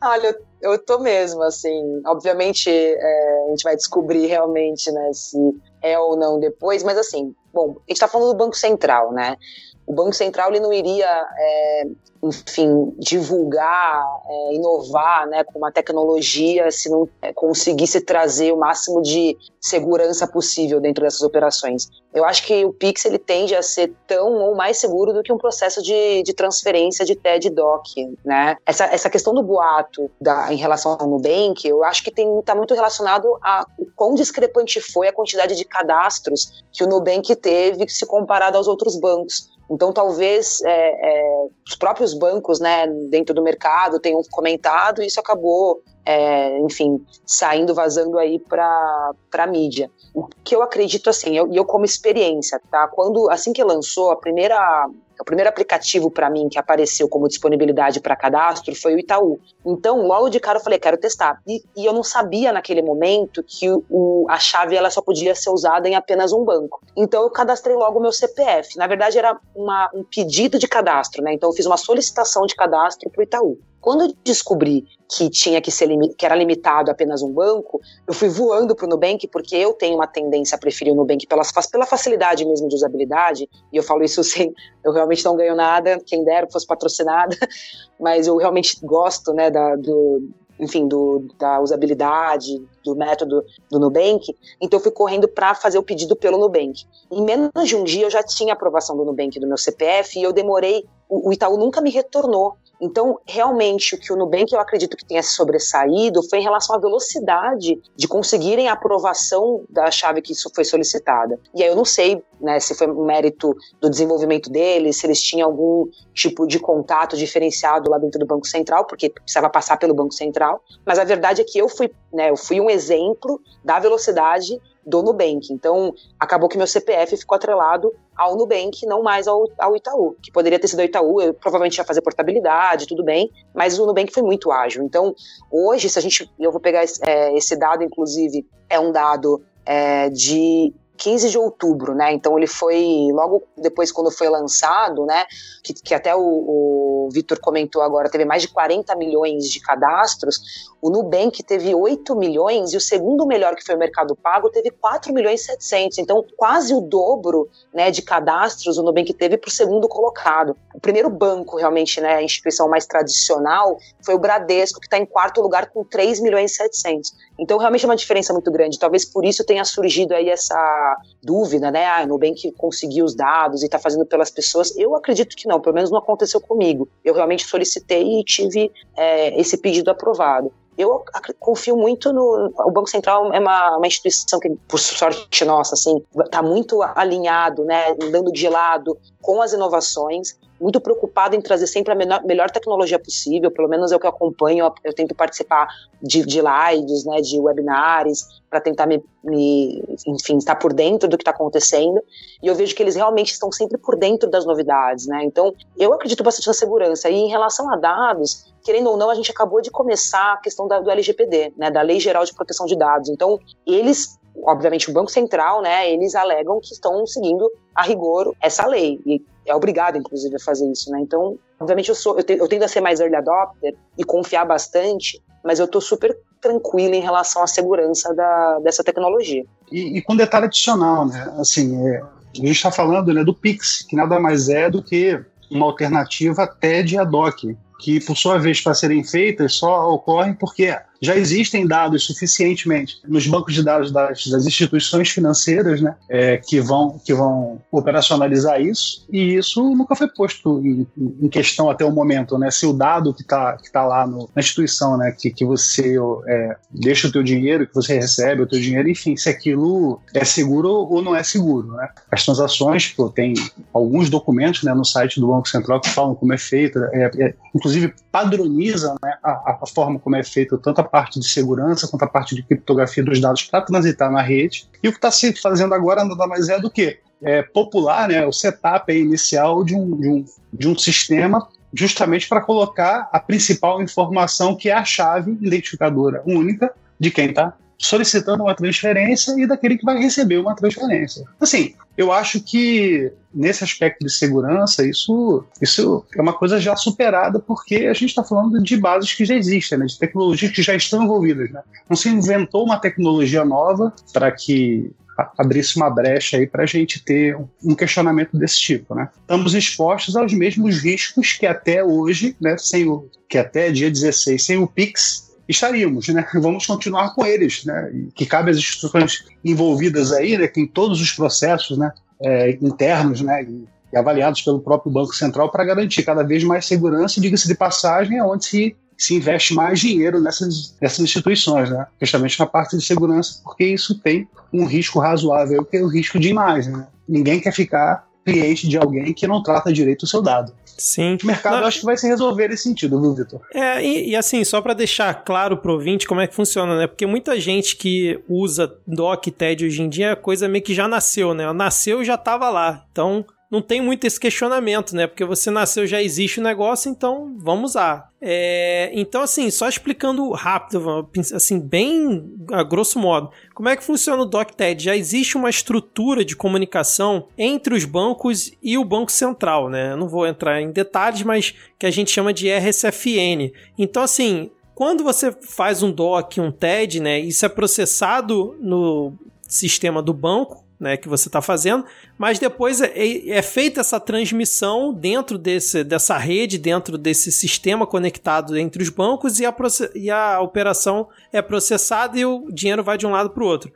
Speaker 2: Olha, eu, eu tô mesmo, assim. Obviamente, é, a gente vai descobrir realmente, né, se é ou não depois, mas assim, bom, a gente tá falando do Banco Central, né? O Banco Central ele não iria é, enfim, divulgar, é, inovar né, com uma tecnologia se não é, conseguisse trazer o máximo de segurança possível dentro dessas operações. Eu acho que o Pix ele tende a ser tão ou mais seguro do que um processo de, de transferência de TED DOC. Né? Essa, essa questão do boato da, em relação ao Nubank, eu acho que está muito relacionado a quão discrepante foi a quantidade de cadastros que o Nubank teve se comparado aos outros bancos. Então, talvez é, é, os próprios bancos, né, dentro do mercado, tenham comentado e isso acabou, é, enfim, saindo, vazando aí para a mídia. O que eu acredito, assim, eu, eu como experiência, tá? Quando, assim que lançou, a primeira o primeiro aplicativo para mim que apareceu como disponibilidade para cadastro foi o Itaú. Então, logo de cara eu falei, quero testar. E, e eu não sabia naquele momento que o, a chave ela só podia ser usada em apenas um banco. Então, eu cadastrei logo o meu CPF. Na verdade, era uma, um pedido de cadastro, né? Então, eu fiz uma solicitação de cadastro para o Itaú. Quando eu descobri que tinha que ser que era limitado a apenas um banco, eu fui voando para o Nubank porque eu tenho uma tendência a preferir o Nubank pela, pela facilidade mesmo de usabilidade. E eu falo isso sem, eu realmente não ganho nada, quem dera fosse patrocinada, mas eu realmente gosto, né, da, do, enfim, do, da usabilidade, do método do Nubank, então eu fui correndo para fazer o pedido pelo Nubank. Em menos de um dia eu já tinha aprovação do Nubank do meu CPF e eu demorei, o, o Itaú nunca me retornou então, realmente, o que o Nubank eu acredito que tenha se sobressaído foi em relação à velocidade de conseguirem a aprovação da chave que isso foi solicitada. E aí eu não sei né, se foi mérito do desenvolvimento deles, se eles tinham algum tipo de contato diferenciado lá dentro do Banco Central, porque precisava passar pelo Banco Central. Mas a verdade é que eu fui, né, eu fui um exemplo da velocidade do Nubank. Então, acabou que meu CPF ficou atrelado ao Nubank, não mais ao, ao Itaú, que poderia ter sido ao Itaú, eu provavelmente ia fazer portabilidade, tudo bem, mas o Nubank foi muito ágil. Então, hoje, se a gente, eu vou pegar esse, é, esse dado, inclusive, é um dado é, de 15 de outubro, né? Então ele foi logo depois quando foi lançado, né? Que, que até o, o Vitor comentou agora, teve mais de 40 milhões de cadastros. O Nubank teve 8 milhões e o segundo melhor, que foi o Mercado Pago, teve 4 milhões e 700. Então, quase o dobro né, de cadastros o Nubank teve para o segundo colocado. O primeiro banco, realmente, né, a instituição mais tradicional, foi o Bradesco, que está em quarto lugar com 3 milhões e 700. Então, realmente é uma diferença muito grande. Talvez por isso tenha surgido aí essa dúvida, né? Ah, Nubank conseguiu os dados e está fazendo pelas pessoas. Eu acredito que não, pelo menos não aconteceu comigo. Eu realmente solicitei e tive é, esse pedido aprovado eu confio muito no. O Banco Central é uma, uma instituição que, por sorte nossa, assim, está muito alinhado, né, andando de lado com as inovações muito preocupado em trazer sempre a menor, melhor tecnologia possível, pelo menos é o que eu acompanho, eu, eu tento participar de, de lives, né, de webinars, para tentar me, me, enfim, estar por dentro do que está acontecendo, e eu vejo que eles realmente estão sempre por dentro das novidades, né, então eu acredito bastante na segurança, e em relação a dados, querendo ou não, a gente acabou de começar a questão da, do LGPD, né, da Lei Geral de Proteção de Dados, então eles obviamente o Banco Central, né, eles alegam que estão seguindo a rigor essa lei e é obrigado inclusive a fazer isso, né? Então, obviamente eu sou eu, te, eu tendo a ser mais early adopter e confiar bastante, mas eu tô super tranquilo em relação à segurança da, dessa tecnologia.
Speaker 3: E, e com detalhe adicional, né? Assim, é, a gente está falando né, do Pix, que nada mais é do que uma alternativa TED ad hoc, que por sua vez para serem feitas só ocorrem porque já existem dados suficientemente nos bancos de dados das, das instituições financeiras, né, é, que, vão, que vão operacionalizar isso, e isso nunca foi posto em, em questão até o momento, né, se o dado que está que tá lá no, na instituição, né, que, que você é, deixa o teu dinheiro, que você recebe o teu dinheiro, enfim, se aquilo é seguro ou não é seguro, né. As transações, pô, tem alguns documentos, né, no site do Banco Central que falam como é feito, é, é, inclusive padroniza né, a, a forma como é feito tanto a parte de segurança quanto a parte de criptografia dos dados para transitar na rede. E o que está se fazendo agora nada mais é do que é, popular, né, o setup inicial de um, de um, de um sistema justamente para colocar a principal informação que é a chave identificadora única de quem está solicitando uma transferência e daquele que vai receber uma transferência. Assim, eu acho que nesse aspecto de segurança, isso, isso é uma coisa já superada, porque a gente está falando de bases que já existem, né, de tecnologias que já estão envolvidas. Né? Não se inventou uma tecnologia nova para que abrisse uma brecha aí para a gente ter um questionamento desse tipo, né? Estamos expostos aos mesmos riscos que até hoje, né, sem o, que até dia 16, sem o Pix, estaríamos, né? Vamos continuar com eles, né? Que cabe às instituições envolvidas aí, né? Que em todos os processos, né? É, internos, né? E, avaliados pelo próprio Banco Central para garantir cada vez mais segurança, diga-se de passagem, é onde se se investe mais dinheiro nessas, nessas instituições, né? justamente na parte de segurança, porque isso tem um risco razoável, que é o risco de imagem. Né? Ninguém quer ficar cliente de alguém que não trata direito o seu dado.
Speaker 1: Sim.
Speaker 3: O mercado não. acho que vai se resolver nesse sentido, viu, Vitor?
Speaker 1: É, e, e, assim, só para deixar claro pro ouvinte como é que funciona, né? Porque muita gente que usa DOC e TED hoje em dia, a coisa meio que já nasceu, né? Nasceu e já tava lá. Então, não tem muito esse questionamento, né? Porque você nasceu, já existe o negócio, então vamos usar. É, então, assim, só explicando rápido, assim, bem a grosso modo, como é que funciona o DocTed? Já existe uma estrutura de comunicação entre os bancos e o Banco Central, né? Eu não vou entrar em detalhes, mas que a gente chama de RSFN. Então, assim, quando você faz um DOC, um TED, né, isso é processado no sistema do banco, né, que você está fazendo, mas depois é, é, é, feita essa transmissão dentro desse, dessa rede, dentro desse sistema conectado entre os bancos e a, e a operação é processada e o dinheiro vai de um lado para o outro.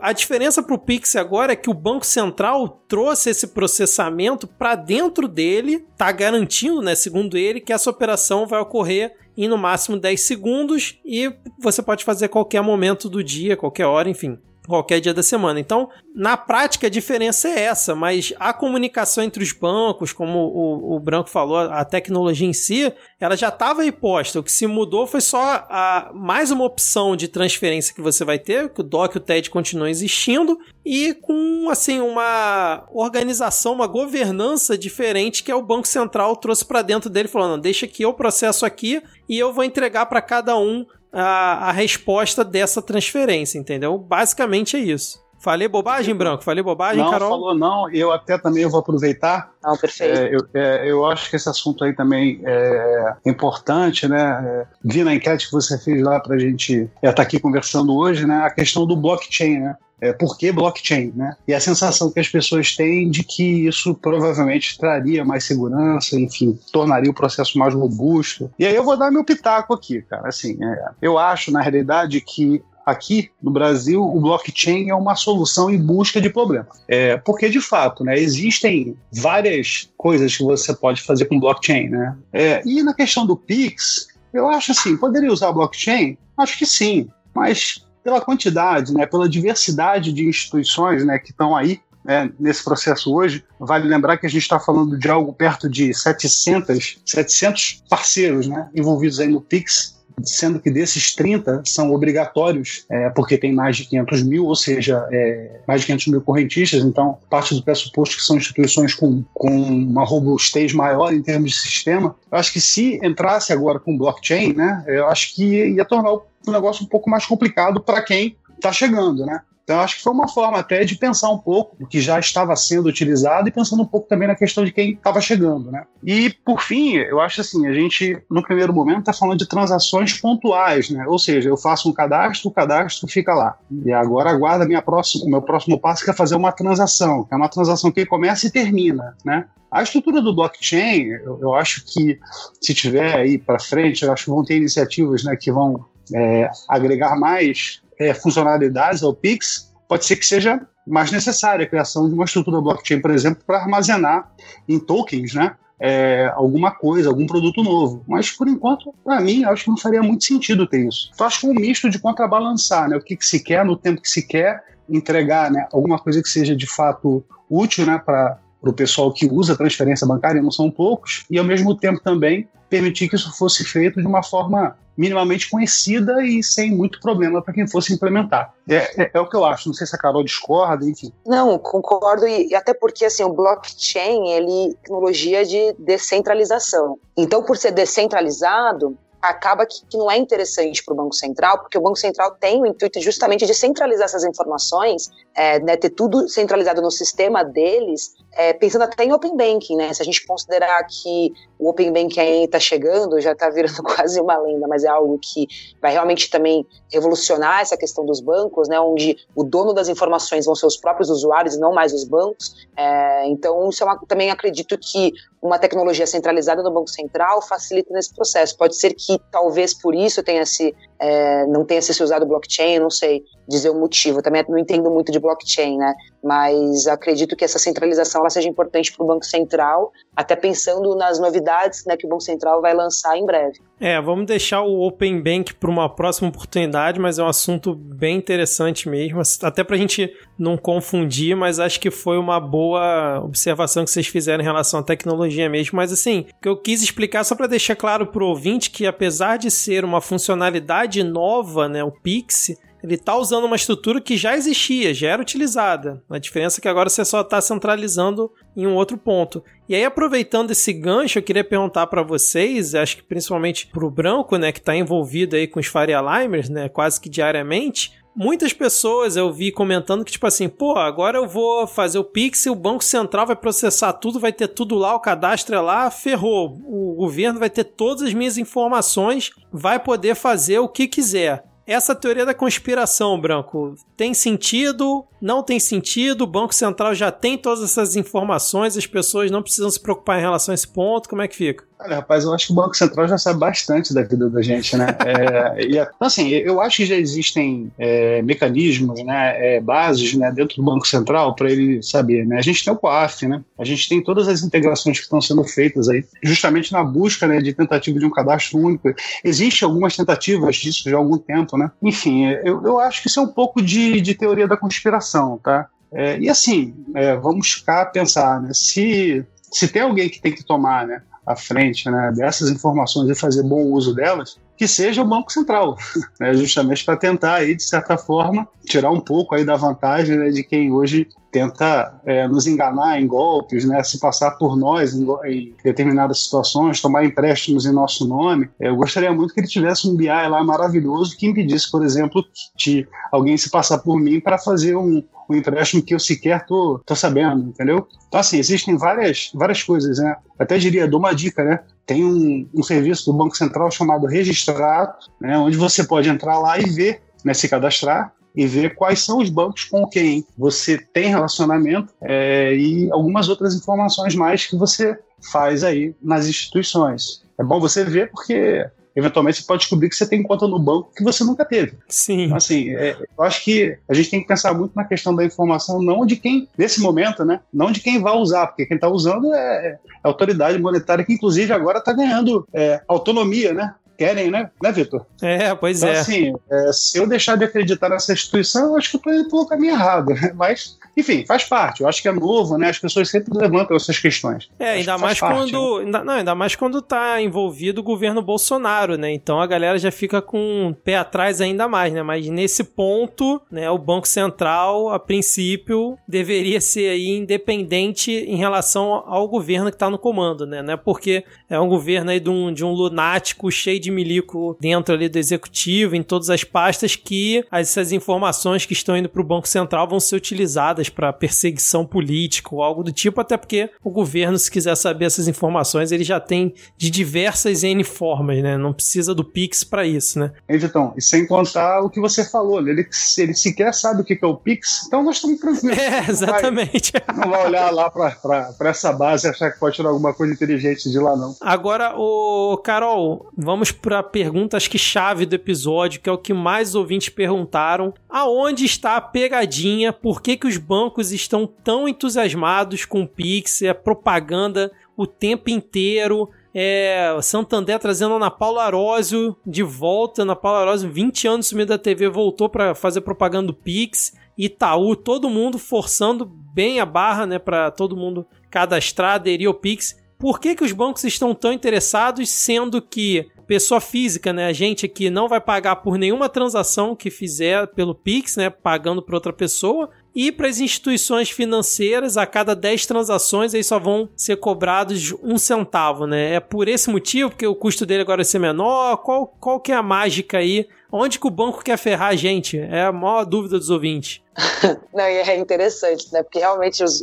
Speaker 1: a diferença para o Pix agora é que o Banco Central trouxe esse processamento para dentro dele, está garantindo, né, segundo ele, que essa operação vai ocorrer em no máximo 10 segundos e você pode fazer a qualquer momento do dia, qualquer hora, enfim qualquer dia da semana. Então, na prática, a diferença é essa, mas a comunicação entre os bancos, como o, o Branco falou, a tecnologia em si, ela já estava aí posta. O que se mudou foi só a, mais uma opção de transferência que você vai ter, que o DOC e o TED continuam existindo, e com assim uma organização, uma governança diferente que é o Banco Central trouxe para dentro dele, falando: deixa que eu processo aqui e eu vou entregar para cada um a, a resposta dessa transferência, entendeu? Basicamente é isso. Falei bobagem, Branco? Falei bobagem,
Speaker 3: não,
Speaker 1: Carol?
Speaker 3: Não, falou não. Eu até também vou aproveitar.
Speaker 2: Não, perfeito.
Speaker 3: É, eu, é, eu, acho que esse assunto aí também é importante, né? É, vi na enquete que você fez lá para a gente estar é, tá aqui conversando hoje, né? A questão do blockchain, né? É, por que blockchain, né? E a sensação que as pessoas têm de que isso provavelmente traria mais segurança, enfim, tornaria o processo mais robusto. E aí eu vou dar meu pitaco aqui, cara. Assim, é, eu acho, na realidade, que aqui no Brasil o blockchain é uma solução em busca de problemas. É, porque, de fato, né, existem várias coisas que você pode fazer com blockchain. Né? É, e na questão do Pix, eu acho assim, poderia usar blockchain? Acho que sim, mas pela quantidade, né, pela diversidade de instituições né, que estão aí né, nesse processo hoje. Vale lembrar que a gente está falando de algo perto de 700, 700 parceiros né, envolvidos aí no Pix, sendo que desses 30 são obrigatórios, é, porque tem mais de 500 mil, ou seja, é, mais de 500 mil correntistas, então parte do pressuposto que são instituições com, com uma robustez maior em termos de sistema. Eu acho que se entrasse agora com blockchain, né, eu acho que ia tornar o negócio um pouco mais complicado para quem está chegando, né? Então, acho que foi uma forma até de pensar um pouco do que já estava sendo utilizado e pensando um pouco também na questão de quem estava chegando, né? E, por fim, eu acho assim, a gente, no primeiro momento, está falando de transações pontuais, né? Ou seja, eu faço um cadastro, o cadastro fica lá. E agora aguarda minha próxima, o meu próximo passo que é fazer uma transação. É uma transação que começa e termina, né? A estrutura do blockchain, eu, eu acho que se tiver aí para frente, eu acho que vão ter iniciativas né, que vão é, agregar mais é, funcionalidades ao Pix, pode ser que seja mais necessária a criação de uma estrutura blockchain, por exemplo, para armazenar em tokens, né? É, alguma coisa, algum produto novo. Mas, por enquanto, para mim, acho que não faria muito sentido ter isso. Então, acho que é um misto de contrabalançar né, o que, que se quer no tempo que se quer, entregar né, alguma coisa que seja de fato útil né, para o pessoal que usa transferência bancária, não são poucos, e ao mesmo tempo também permitir que isso fosse feito de uma forma minimamente conhecida e sem muito problema para quem fosse implementar. É, é, é, o que eu acho. Não sei se a Carol discorda, enfim.
Speaker 2: Não, concordo e até porque assim o blockchain ele é tecnologia de descentralização. Então, por ser descentralizado, acaba que, que não é interessante para o Banco Central, porque o Banco Central tem o intuito justamente de centralizar essas informações, é, né, ter tudo centralizado no sistema deles, é, pensando até em Open Banking, né? Se a gente considerar que o Open Banking está chegando, já está virando quase uma lenda, mas é algo que vai realmente também revolucionar essa questão dos bancos, né? Onde o dono das informações vão ser os próprios usuários e não mais os bancos. É, então, isso é uma, também acredito que uma tecnologia centralizada no Banco Central facilita nesse processo. Pode ser que talvez por isso tenha se, é, não tenha se usado blockchain, não sei dizer o motivo. Eu também não entendo muito de blockchain, né? Mas acredito que essa centralização ela seja importante para o Banco Central, até pensando nas novidades né, que o Banco Central vai lançar em breve.
Speaker 1: É, vamos deixar o Open Bank para uma próxima oportunidade, mas é um assunto bem interessante mesmo, até para a gente não confundir, mas acho que foi uma boa observação que vocês fizeram em relação à tecnologia mesmo. Mas assim, o que eu quis explicar só para deixar claro para o ouvinte que apesar de ser uma funcionalidade nova, né, o Pix, ele está usando uma estrutura que já existia, já era utilizada. A diferença é que agora você só está centralizando em um outro ponto. E aí, aproveitando esse gancho, eu queria perguntar para vocês, acho que principalmente para o Branco, né, que está envolvido aí com os Faria Limers, né, quase que diariamente, Muitas pessoas eu vi comentando que, tipo assim, pô, agora eu vou fazer o Pix, o Banco Central vai processar tudo, vai ter tudo lá, o cadastro é lá, ferrou. O governo vai ter todas as minhas informações, vai poder fazer o que quiser. Essa teoria da conspiração, Branco, tem sentido? Não tem sentido? O Banco Central já tem todas essas informações, as pessoas não precisam se preocupar em relação a esse ponto. Como é que fica?
Speaker 3: Olha, rapaz, eu acho que o Banco Central já sabe bastante da vida da gente, né? É, e, então, assim, eu acho que já existem é, mecanismos, né, é, bases, né, dentro do Banco Central para ele saber, né? A gente tem o COAF, né? A gente tem todas as integrações que estão sendo feitas aí, justamente na busca, né, de tentativa de um cadastro único. Existem algumas tentativas disso já há algum tempo, né? Enfim, eu, eu acho que isso é um pouco de, de teoria da conspiração, tá? É, e assim, é, vamos cá pensar, né? Se, se tem alguém que tem que tomar, né? À frente né, dessas informações e fazer bom uso delas, que seja o Banco Central, né, justamente para tentar aí, de certa forma, tirar um pouco aí da vantagem né, de quem hoje tenta é, nos enganar em golpes, né, se passar por nós em, em, determinadas situações, tomar empréstimos em nosso nome. É, eu gostaria muito que ele tivesse um BI lá maravilhoso que impedisse, por exemplo, de alguém se passar por mim para fazer um, um empréstimo que eu sequer tô, tô sabendo, entendeu? Então, assim, existem várias, várias coisas, né? Até diria, dou uma dica, né? Tem um, um serviço do Banco Central chamado Registrado, né? Onde você pode entrar lá e ver, né? Se cadastrar e ver quais são os bancos com quem você tem relacionamento é, e algumas outras informações mais que você faz aí nas instituições. É bom você ver porque eventualmente você pode descobrir que você tem conta no banco que você nunca teve.
Speaker 1: Sim.
Speaker 3: Então, assim, é, eu acho que a gente tem que pensar muito na questão da informação, não de quem, nesse momento, né? Não de quem vai usar, porque quem está usando é, é a autoridade monetária, que inclusive agora está ganhando é, autonomia, né? Querem, né, né Vitor?
Speaker 1: É, pois
Speaker 3: então,
Speaker 1: é.
Speaker 3: assim, é, se eu deixar de acreditar nessa instituição, eu acho que eu estou indo pelo caminho errado, né? Mas, enfim, faz parte. Eu acho que é novo, né? As pessoas sempre levantam essas questões.
Speaker 1: É, ainda mais parte, quando. Né? Ainda, não, ainda mais quando tá envolvido o governo Bolsonaro, né? Então a galera já fica com o pé atrás ainda mais, né? Mas nesse ponto, né, o Banco Central, a princípio, deveria ser aí independente em relação ao governo que está no comando, né? Não é porque é um governo aí de um, de um lunático cheio de milico dentro ali do executivo, em todas as pastas, que essas informações que estão indo para o Banco Central vão ser utilizadas para perseguição política ou algo do tipo, até porque o governo, se quiser saber essas informações, ele já tem de diversas N formas, né? Não precisa do Pix para isso, né?
Speaker 3: Então, e sem contar o que você falou, ele, ele sequer sabe o que é o Pix, então nós estamos tranquilos.
Speaker 1: É, exatamente.
Speaker 3: Não vai, não vai olhar lá para essa base e achar que pode tirar alguma coisa inteligente de lá, não.
Speaker 1: Agora, o Carol, vamos para pergunta, acho que chave do episódio, que é o que mais ouvintes perguntaram. Aonde está a pegadinha? Por que, que os bancos estão tão entusiasmados com o Pix? É propaganda o tempo inteiro. É, Santander trazendo a Ana Paula Arósio de volta. Ana Paula Arósio, 20 anos sumindo da TV, voltou para fazer propaganda do Pix. Itaú, todo mundo forçando bem a barra, né, para todo mundo cadastrar, aderir ao Pix. Por que, que os bancos estão tão interessados, sendo que pessoa física, né? A gente aqui não vai pagar por nenhuma transação que fizer pelo Pix, né? Pagando para outra pessoa. E para as instituições financeiras, a cada 10 transações, aí só vão ser cobrados um centavo, né? É por esse motivo, porque o custo dele agora vai ser menor? Qual, qual que é a mágica aí? Onde que o banco quer ferrar a gente? É a maior dúvida dos ouvintes.
Speaker 2: Não, e é interessante, né? Porque realmente os,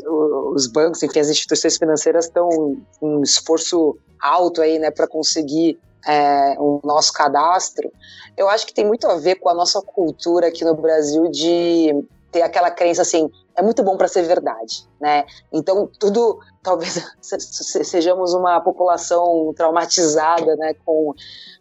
Speaker 2: os bancos, enfim, as instituições financeiras estão um esforço alto aí, né, para conseguir é, o nosso cadastro. Eu acho que tem muito a ver com a nossa cultura aqui no Brasil de ter aquela crença assim, é muito bom para ser verdade, né? Então tudo, talvez sejamos uma população traumatizada, né, com,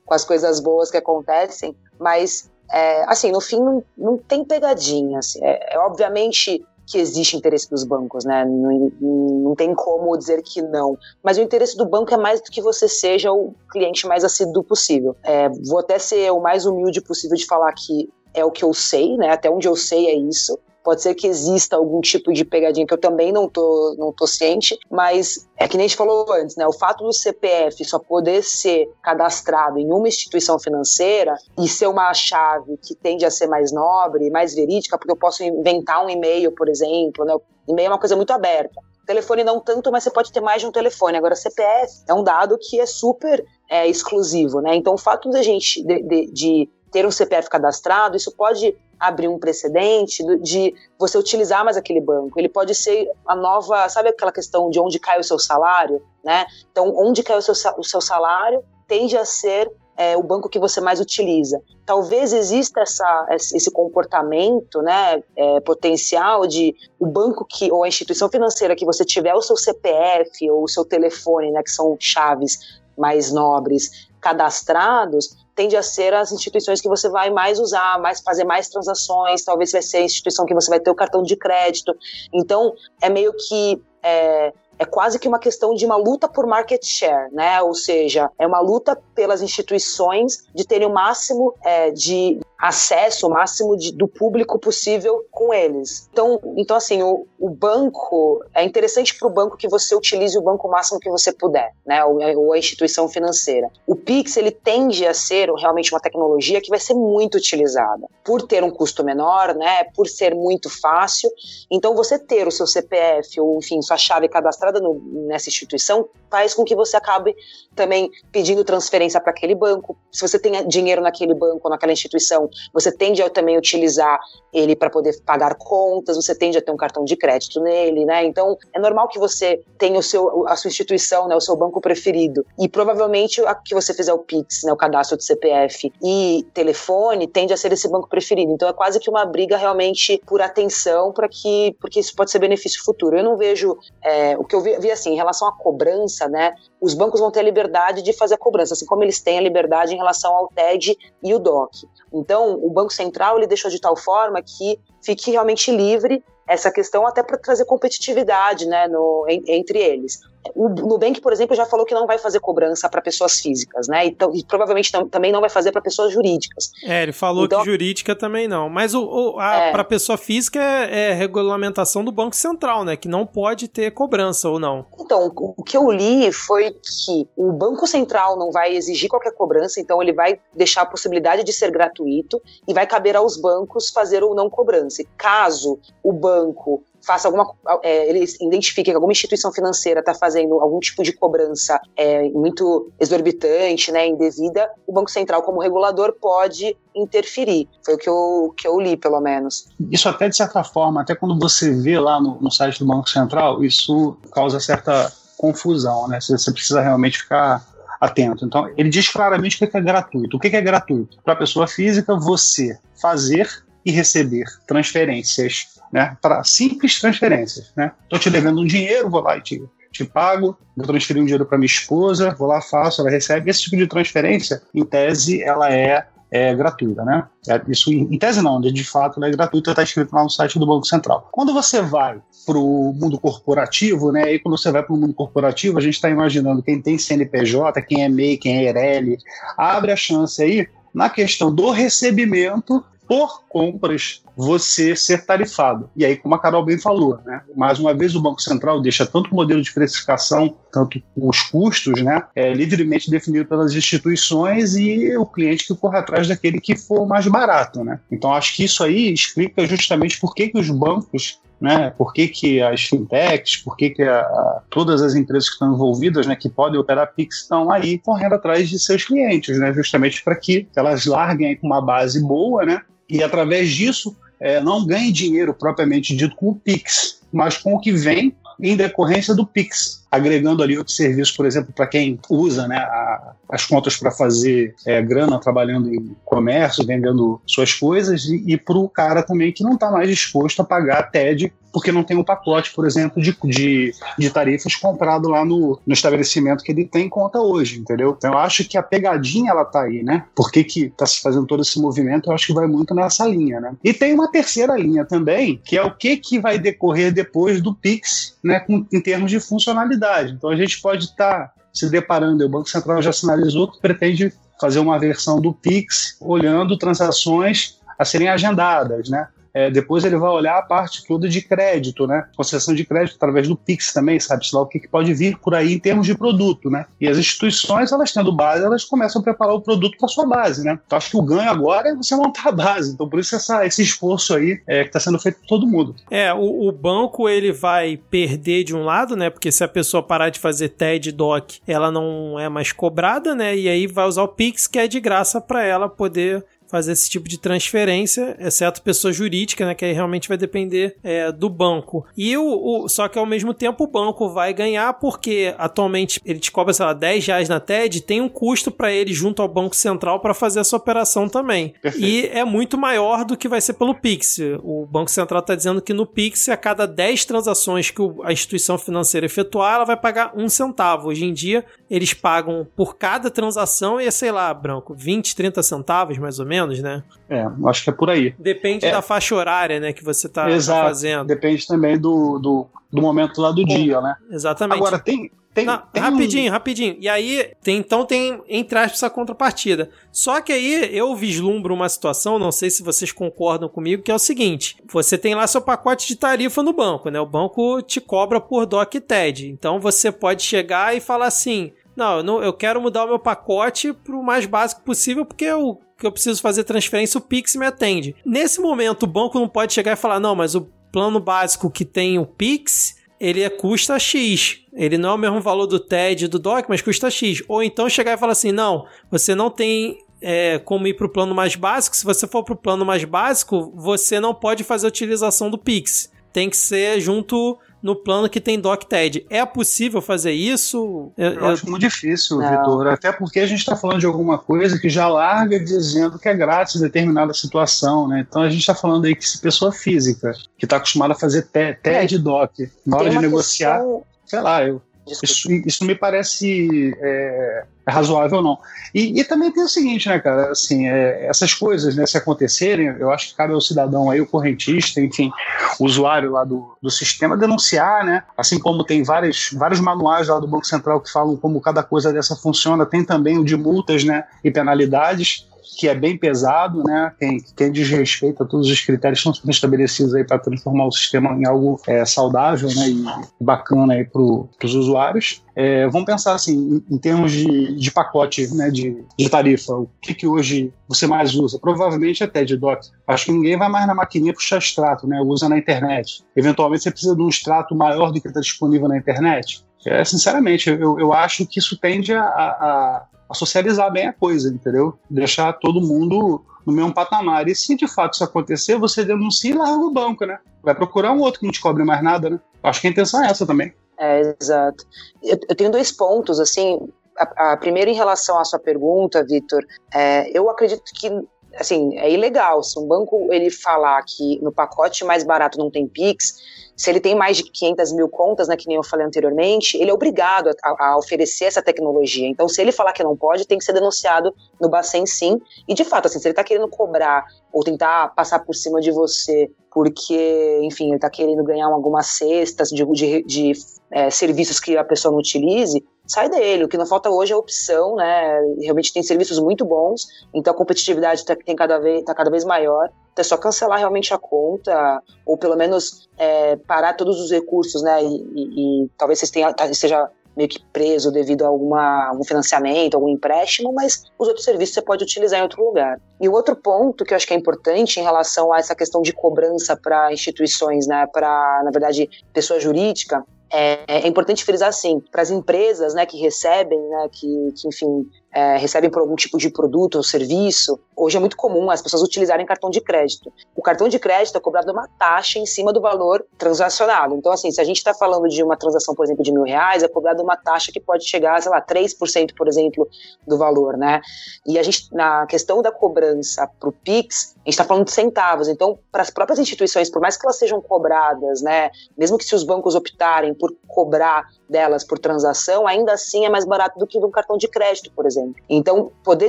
Speaker 2: com as coisas boas que acontecem, mas é, assim, no fim não, não tem pegadinha, assim, é, é, obviamente que existe interesse dos bancos, né? Não, não tem como dizer que não. Mas o interesse do banco é mais do que você seja o cliente mais assíduo possível. É, vou até ser o mais humilde possível de falar que é o que eu sei, né? Até onde eu sei é isso. Pode ser que exista algum tipo de pegadinha que eu também não tô, não tô ciente, mas é que nem a gente falou antes, né? O fato do CPF só poder ser cadastrado em uma instituição financeira e ser uma chave que tende a ser mais nobre, mais verídica, porque eu posso inventar um e-mail, por exemplo, né? E-mail é uma coisa muito aberta. Telefone não tanto, mas você pode ter mais de um telefone. Agora, CPF é um dado que é super é, exclusivo, né? Então, o fato da gente de, de, de ter um CPF cadastrado, isso pode abrir um precedente de você utilizar mais aquele banco. Ele pode ser a nova, sabe aquela questão de onde cai o seu salário, né? Então, onde cai o seu, o seu salário tende a ser é, o banco que você mais utiliza. Talvez exista essa, esse comportamento, né, é, potencial de o banco que ou a instituição financeira que você tiver o seu CPF ou o seu telefone, né, que são chaves mais nobres, cadastrados, tende a ser as instituições que você vai mais usar, mais fazer mais transações, talvez vai ser a instituição que você vai ter o cartão de crédito. Então, é meio que é, é quase que uma questão de uma luta por market share, né? Ou seja, é uma luta pelas instituições de terem o máximo é, de acesso, o máximo de, do público possível com eles. Então, então assim, o, o banco é interessante para o banco que você utilize o banco o máximo que você puder, né? Ou, ou, a instituição financeira. O Pix ele tende a ser realmente uma tecnologia que vai ser muito utilizada por ter um custo menor, né? Por ser muito fácil. Então, você ter o seu CPF ou enfim sua chave cadastrada no, nessa instituição faz com que você acabe também pedindo transferência para aquele banco. Se você tem dinheiro naquele banco naquela instituição, você tende a também utilizar ele para poder pagar contas, você tende a ter um cartão de crédito nele, né? Então, é normal que você tenha o seu, a sua instituição, né, o seu banco preferido. E provavelmente a que você fizer o Pix, né, o cadastro de CPF e telefone, tende a ser esse banco preferido. Então, é quase que uma briga realmente por atenção, para que porque isso pode ser benefício futuro. Eu não vejo é, o que eu vi, vi assim, em relação à cobrança, né? Os bancos vão ter a liberdade de fazer a cobrança, assim como eles têm a liberdade em relação ao TED e o DOC. Então, o Banco Central ele deixou de tal forma que fique realmente livre essa questão até para trazer competitividade né, no, entre eles. O Nubank, por exemplo, já falou que não vai fazer cobrança para pessoas físicas, né? Então, e provavelmente também não vai fazer para pessoas jurídicas.
Speaker 1: É, ele falou então, que jurídica também não. Mas o, o é, para pessoa física é, é, regulamentação do Banco Central, né? Que não pode ter cobrança ou não.
Speaker 2: Então, o que eu li foi que o Banco Central não vai exigir qualquer cobrança, então ele vai deixar a possibilidade de ser gratuito e vai caber aos bancos fazer ou não cobrança. Caso o banco faça alguma. É, ele identifique que alguma instituição financeira está fazendo algum tipo de cobrança é, muito exorbitante, né, indevida, o Banco Central, como regulador, pode interferir. Foi o que eu, que eu li, pelo menos.
Speaker 3: Isso até, de certa forma, até quando você vê lá no, no site do Banco Central, isso causa certa confusão, né? Você precisa realmente ficar atento. Então, ele diz claramente o que é gratuito. O que é gratuito? Para a pessoa física, você fazer e receber transferências né, para simples transferências. Né? Estou te devendo um dinheiro, vou lá e te, te pago, vou transferir um dinheiro para minha esposa, vou lá, faço, ela recebe. Esse tipo de transferência, em tese, ela é, é gratuita. Né? É, isso, em tese não, de fato ela é gratuita, está escrito lá no site do Banco Central. Quando você vai para o mundo corporativo, né, e quando você vai para o mundo corporativo, a gente está imaginando quem tem CNPJ, quem é MEI, quem é EIRELI, abre a chance aí na questão do recebimento por compras você ser tarifado. E aí, como a Carol bem falou, né, mais uma vez o Banco Central deixa tanto o modelo de precificação, tanto os custos, né, é, livremente definido pelas instituições e o cliente que corre atrás daquele que for mais barato. Né? Então, acho que isso aí explica justamente por que, que os bancos né? Por que, que as fintechs, por que, que a, a, todas as empresas que estão envolvidas, né, que podem operar Pix, estão aí correndo atrás de seus clientes, né? Justamente para que elas larguem com uma base boa, né? E através disso é, não ganhem dinheiro propriamente dito com o Pix, mas com o que vem em decorrência do Pix, agregando ali outros serviços, por exemplo, para quem usa né, a, as contas para fazer é, grana trabalhando em comércio, vendendo suas coisas, e, e para o cara também que não está mais disposto a pagar TED porque não tem um pacote, por exemplo, de, de, de tarifas comprado lá no, no estabelecimento que ele tem conta hoje, entendeu? Então eu acho que a pegadinha ela tá aí, né? Por que que tá se fazendo todo esse movimento? Eu acho que vai muito nessa linha, né? E tem uma terceira linha também, que é o que que vai decorrer depois do Pix, né, com, em termos de funcionalidade. Então a gente pode estar tá se deparando, o Banco Central já sinalizou que pretende fazer uma versão do Pix olhando transações a serem agendadas, né? É, depois ele vai olhar a parte toda de crédito, né? Concessão de crédito através do Pix também, sabe-se lá o que, que, pode vir por aí em termos de produto, né? E as instituições, elas tendo base, elas começam a preparar o produto para sua base, né? Então acho que o ganho agora é você montar a base. Então por isso essa, esse esforço aí é, que está sendo feito por todo mundo.
Speaker 1: É, o, o, banco ele vai perder de um lado, né? Porque se a pessoa parar de fazer TED DOC, ela não é mais cobrada, né? E aí vai usar o Pix, que é de graça para ela poder fazer esse tipo de transferência, exceto pessoa jurídica, né, que aí realmente vai depender é, do banco. E o, o, só que ao mesmo tempo o banco vai ganhar porque atualmente ele te cobra, sei lá, 10 reais na TED, tem um custo para ele junto ao Banco Central para fazer essa operação também. E é muito maior do que vai ser pelo Pix. O Banco Central está dizendo que no Pix, a cada 10 transações que a instituição financeira efetuar, ela vai pagar um centavo. Hoje em dia, eles pagam por cada transação e é, sei lá, Branco, 20, 30 centavos mais ou menos menos, né?
Speaker 3: É, acho que é por aí.
Speaker 1: Depende é. da faixa horária, né, que você tá,
Speaker 3: Exato.
Speaker 1: tá fazendo.
Speaker 3: Depende também do, do, do momento lá do Bom, dia, né?
Speaker 1: Exatamente.
Speaker 3: Agora, tem, tem,
Speaker 1: Não,
Speaker 3: tem
Speaker 1: rapidinho, um... rapidinho. E aí, tem, então tem, entre aspas, essa contrapartida. Só que aí eu vislumbro uma situação, não sei se vocês concordam comigo, que é o seguinte: você tem lá seu pacote de tarifa no banco, né? O banco te cobra por DOC TED. Então você pode chegar e falar assim: não, eu, não, eu quero mudar o meu pacote para o mais básico possível, porque eu que eu preciso fazer transferência, o Pix me atende. Nesse momento, o banco não pode chegar e falar: não, mas o plano básico que tem o Pix, ele é, custa X. Ele não é o mesmo valor do TED do DOC, mas custa X. Ou então chegar e falar assim: não, você não tem é, como ir para o plano mais básico. Se você for para o plano mais básico, você não pode fazer a utilização do Pix. Tem que ser junto no plano que tem DocTed. É possível fazer isso?
Speaker 3: Eu, eu acho muito difícil, Vitor. Até porque a gente está falando de alguma coisa que já larga dizendo que é grátis em determinada situação, né? Então a gente está falando aí que se pessoa física que está acostumada a fazer TED é. Doc, na hora de negociar, questão... sei lá, eu isso, isso me parece é, razoável, não. E, e, também tem o seguinte, né, cara? Assim, é, essas coisas, né, se acontecerem, eu acho que cabe ao cidadão aí, o correntista, enfim, o usuário lá do, do sistema, denunciar, né? Assim como tem vários, vários manuais lá do Banco Central que falam como cada coisa dessa funciona, tem também o de multas, né, e penalidades que é bem pesado, né? Quem, quem desrespeita todos os critérios que estão estabelecidos aí para transformar o sistema em algo é, saudável, né? E bacana aí para os usuários. É, vamos pensar assim, em, em termos de, de pacote, né? De, de tarifa, o que, que hoje você mais usa? Provavelmente é TED Doc. Acho que ninguém vai mais na maquininha puxar extrato, né? Usa na internet. Eventualmente você precisa de um extrato maior do que está disponível na internet. É, sinceramente, eu, eu acho que isso tende a, a, a socializar bem a coisa, entendeu? Deixar todo mundo no mesmo patamar. E se de fato isso acontecer, você denuncia e larga o banco, né? Vai procurar um outro que não te cobre mais nada, né? Acho que a intenção é essa também.
Speaker 2: É, exato. Eu, eu tenho dois pontos, assim. A, a primeira, em relação à sua pergunta, Vitor, é, eu acredito que assim, é ilegal. Se um banco ele falar que no pacote mais barato não tem Pix, se ele tem mais de 500 mil contas, né, que nem eu falei anteriormente, ele é obrigado a, a, oferecer essa tecnologia. Então, se ele falar que não pode, tem que ser denunciado no Bacen sim. E, de fato, assim, se ele está querendo cobrar ou tentar passar por cima de você porque, enfim, ele está querendo ganhar algumas cestas de, de, de é, serviços que a pessoa não utilize, sai dele. O que não falta hoje é opção, né? Realmente tem serviços muito bons, então a competitividade tá, tem cada tá cada vez maior. É só cancelar realmente a conta, ou pelo menos é, parar todos os recursos, né? E, e, e talvez vocês tenham, esteja meio que preso devido a alguma, algum financiamento, algum empréstimo, mas os outros serviços você pode utilizar em outro lugar. E o outro ponto que eu acho que é importante em relação a essa questão de cobrança para instituições, né, para, na verdade, pessoa jurídica, é, é, importante frisar assim, para as empresas né, que recebem, né, que, que enfim, é, recebem por algum tipo de produto ou serviço, hoje é muito comum as pessoas utilizarem cartão de crédito. O cartão de crédito é cobrado uma taxa em cima do valor transacionado. Então, assim, se a gente está falando de uma transação, por exemplo, de mil reais, é cobrado uma taxa que pode chegar, sei lá, 3%, por exemplo, do valor, né? E a gente, na questão da cobrança para o PIX, a gente está falando de centavos. Então, para as próprias instituições, por mais que elas sejam cobradas, né, mesmo que se os bancos optarem por cobrar delas por transação, ainda assim é mais barato do que um cartão de crédito, por exemplo. Então, poder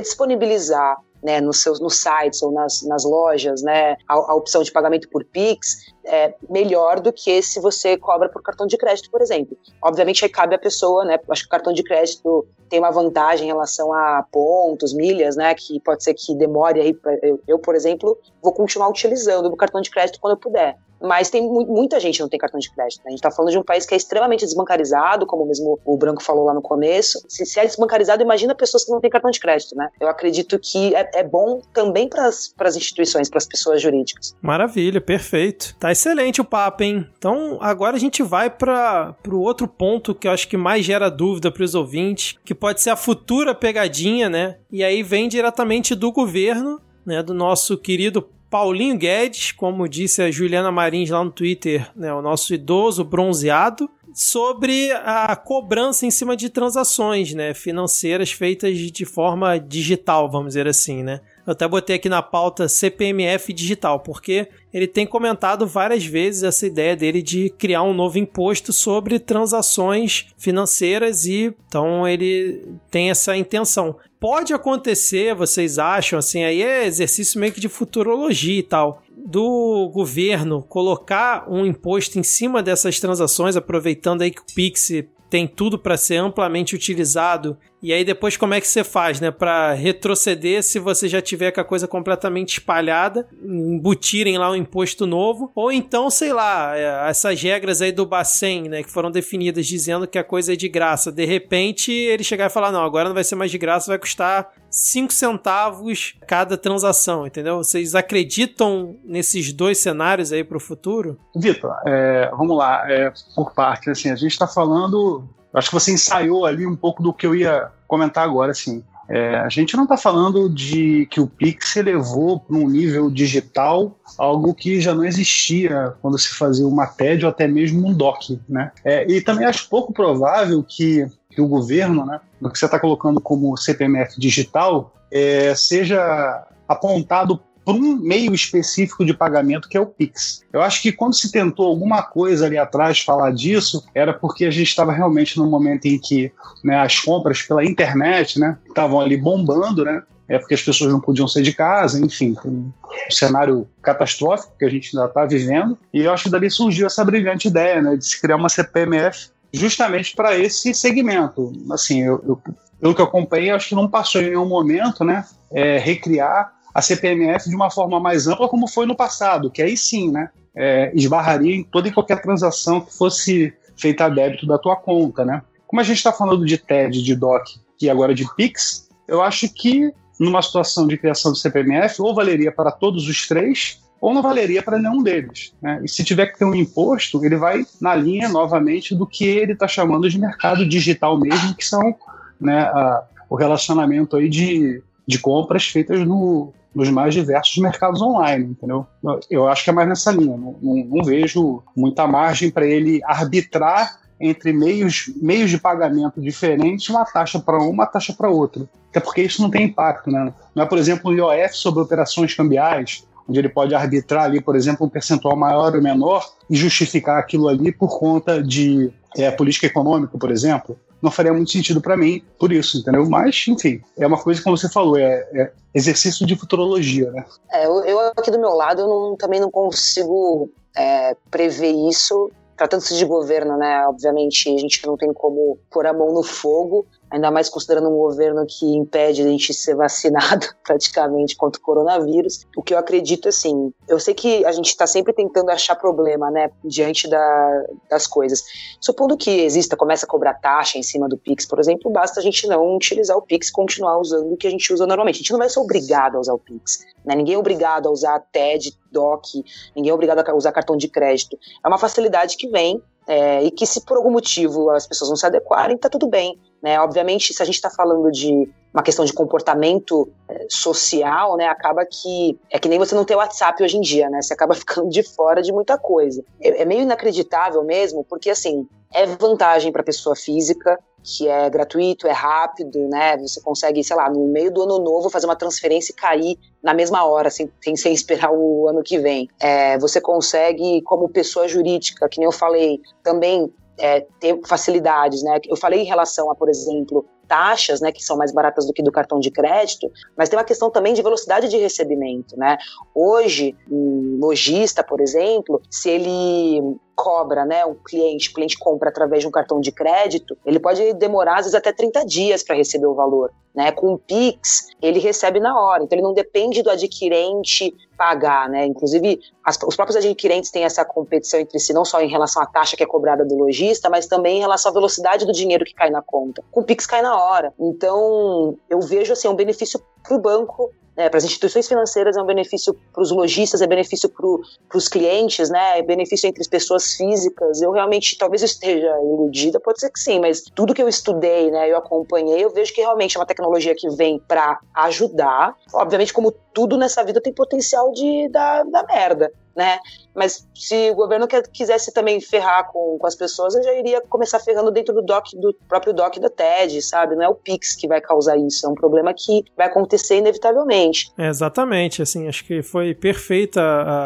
Speaker 2: disponibilizar né, nos seus nos sites ou nas, nas lojas, né, a, a, opção de pagamento por Pix é melhor do que se você cobra por cartão de crédito, por exemplo. Obviamente aí cabe a pessoa, né, acho que o cartão de crédito tem uma vantagem em relação a pontos, milhas, né, que pode ser que demore aí, eu, eu por exemplo, vou continuar utilizando o cartão de crédito quando eu puder mas tem muita gente que não tem cartão de crédito. Né? A gente está falando de um país que é extremamente desbancarizado, como mesmo o Branco falou lá no começo. Se, se é desbancarizado, imagina pessoas que não têm cartão de crédito, né? Eu acredito que é, é bom também para as instituições, para as pessoas jurídicas.
Speaker 1: Maravilha, perfeito. Tá excelente o papo, hein? Então agora a gente vai para o outro ponto que eu acho que mais gera dúvida para os ouvintes, que pode ser a futura pegadinha, né? E aí vem diretamente do governo, né? Do nosso querido Paulinho Guedes, como disse a Juliana Marins lá no Twitter, né, o nosso idoso bronzeado, sobre a cobrança em cima de transações né, financeiras feitas de forma digital, vamos dizer assim, né? Eu até botei aqui na pauta CPMF digital, porque ele tem comentado várias vezes essa ideia dele de criar um novo imposto sobre transações financeiras e então ele tem essa intenção. Pode acontecer, vocês acham, assim, aí é exercício meio que de futurologia e tal, do governo colocar um imposto em cima dessas transações, aproveitando aí que o Pix tem tudo para ser amplamente utilizado. E aí depois como é que você faz, né, para retroceder se você já tiver com a coisa completamente espalhada, embutirem lá um imposto novo, ou então, sei lá, é, essas regras aí do Bacen, né, que foram definidas dizendo que a coisa é de graça. De repente, ele chegar e falar: "Não, agora não vai ser mais de graça, vai custar 5 centavos cada transação", entendeu? Vocês acreditam nesses dois cenários aí para o futuro?
Speaker 3: Vitor, é, vamos lá, é, por parte, assim, a gente está falando Acho que você ensaiou ali um pouco do que eu ia comentar agora, assim. É, a gente não está falando de que o Pix elevou para um nível digital algo que já não existia quando se fazia uma TED ou até mesmo um DOC, né? É, e também acho pouco provável que, que o governo, né, no que você está colocando como CPMF digital, é, seja apontado por um meio específico de pagamento que é o Pix. Eu acho que quando se tentou alguma coisa ali atrás falar disso, era porque a gente estava realmente num momento em que né, as compras pela internet né, estavam ali bombando, né? É porque as pessoas não podiam sair de casa, enfim, um cenário catastrófico que a gente ainda está vivendo. E eu acho que dali surgiu essa brilhante ideia né, de se criar uma CPMF justamente para esse segmento. Assim, eu, eu, pelo que eu acompanhei, acho que não passou em nenhum momento né, é, recriar a CPMF de uma forma mais ampla, como foi no passado, que aí sim, né, é, esbarraria em toda e qualquer transação que fosse feita a débito da tua conta, né? Como a gente está falando de TED, de DOC e agora de PIX, eu acho que numa situação de criação do CPMF, ou valeria para todos os três, ou não valeria para nenhum deles. Né? E se tiver que ter um imposto, ele vai na linha novamente do que ele está chamando de mercado digital mesmo, que são né, a, o relacionamento aí de, de compras feitas no, nos mais diversos mercados online, entendeu? Eu acho que é mais nessa linha. Não, não, não vejo muita margem para ele arbitrar entre meios, meios de pagamento diferentes, uma taxa para uma, uma taxa para outra. Até porque isso não tem impacto, né? Não é, por exemplo, um IOF sobre operações cambiais, onde ele pode arbitrar ali, por exemplo, um percentual maior ou menor e justificar aquilo ali por conta de é, política econômica, por exemplo não faria muito sentido para mim por isso, entendeu? Mas, enfim, é uma coisa como você falou, é, é exercício de futurologia, né?
Speaker 2: É, eu, eu, aqui do meu lado, eu não, também não consigo é, prever isso tratando-se de governo, né, obviamente a gente não tem como pôr a mão no fogo, ainda mais considerando um governo que impede a gente ser vacinado praticamente contra o coronavírus. O que eu acredito, assim, eu sei que a gente está sempre tentando achar problema, né, diante da, das coisas. Supondo que exista, começa a cobrar taxa em cima do Pix, por exemplo, basta a gente não utilizar o Pix, continuar usando o que a gente usa normalmente. A gente não vai ser obrigado a usar o Pix. Né? Ninguém é obrigado a usar TED, DOC, ninguém é obrigado a usar cartão de crédito. É uma facilidade que vem é, e que se por algum motivo as pessoas não se adequarem, tá tudo bem. Né? Obviamente, se a gente está falando de uma questão de comportamento é, social, né, acaba que é que nem você não ter WhatsApp hoje em dia, né? Você acaba ficando de fora de muita coisa. É, é meio inacreditável mesmo, porque assim é vantagem para pessoa física, que é gratuito, é rápido, né? Você consegue, sei lá, no meio do ano novo fazer uma transferência e cair na mesma hora, sem, sem, sem esperar o ano que vem. É, você consegue, como pessoa jurídica, que nem eu falei, também é, ter facilidades, né? Eu falei em relação a, por exemplo, taxas, né, que são mais baratas do que do cartão de crédito, mas tem uma questão também de velocidade de recebimento, né? Hoje, um lojista, por exemplo, se ele cobra, né, um cliente, o cliente compra através de um cartão de crédito, ele pode demorar às vezes até 30 dias para receber o valor, né? Com o Pix, ele recebe na hora, então ele não depende do adquirente pagar, né? Inclusive, as, os próprios adquirentes têm essa competição entre si, não só em relação à taxa que é cobrada do lojista, mas também em relação à velocidade do dinheiro que cai na conta. Com o Pix cai na hora. Então, eu vejo assim um benefício para o banco é, para as instituições financeiras é um benefício para os lojistas, é benefício para os clientes, né? É benefício entre as pessoas físicas. Eu realmente, talvez eu esteja iludida, pode ser que sim, mas tudo que eu estudei, né, eu acompanhei, eu vejo que realmente é uma tecnologia que vem para ajudar. Obviamente, como tudo nessa vida tem potencial de dar, dar merda né? Mas se o governo quisesse também ferrar com, com as pessoas, eu já iria começar ferrando dentro do doc, do próprio doc da TED, sabe? Não é o Pix que vai causar isso, é um problema que vai acontecer inevitavelmente.
Speaker 1: É, exatamente, assim, acho que foi perfeita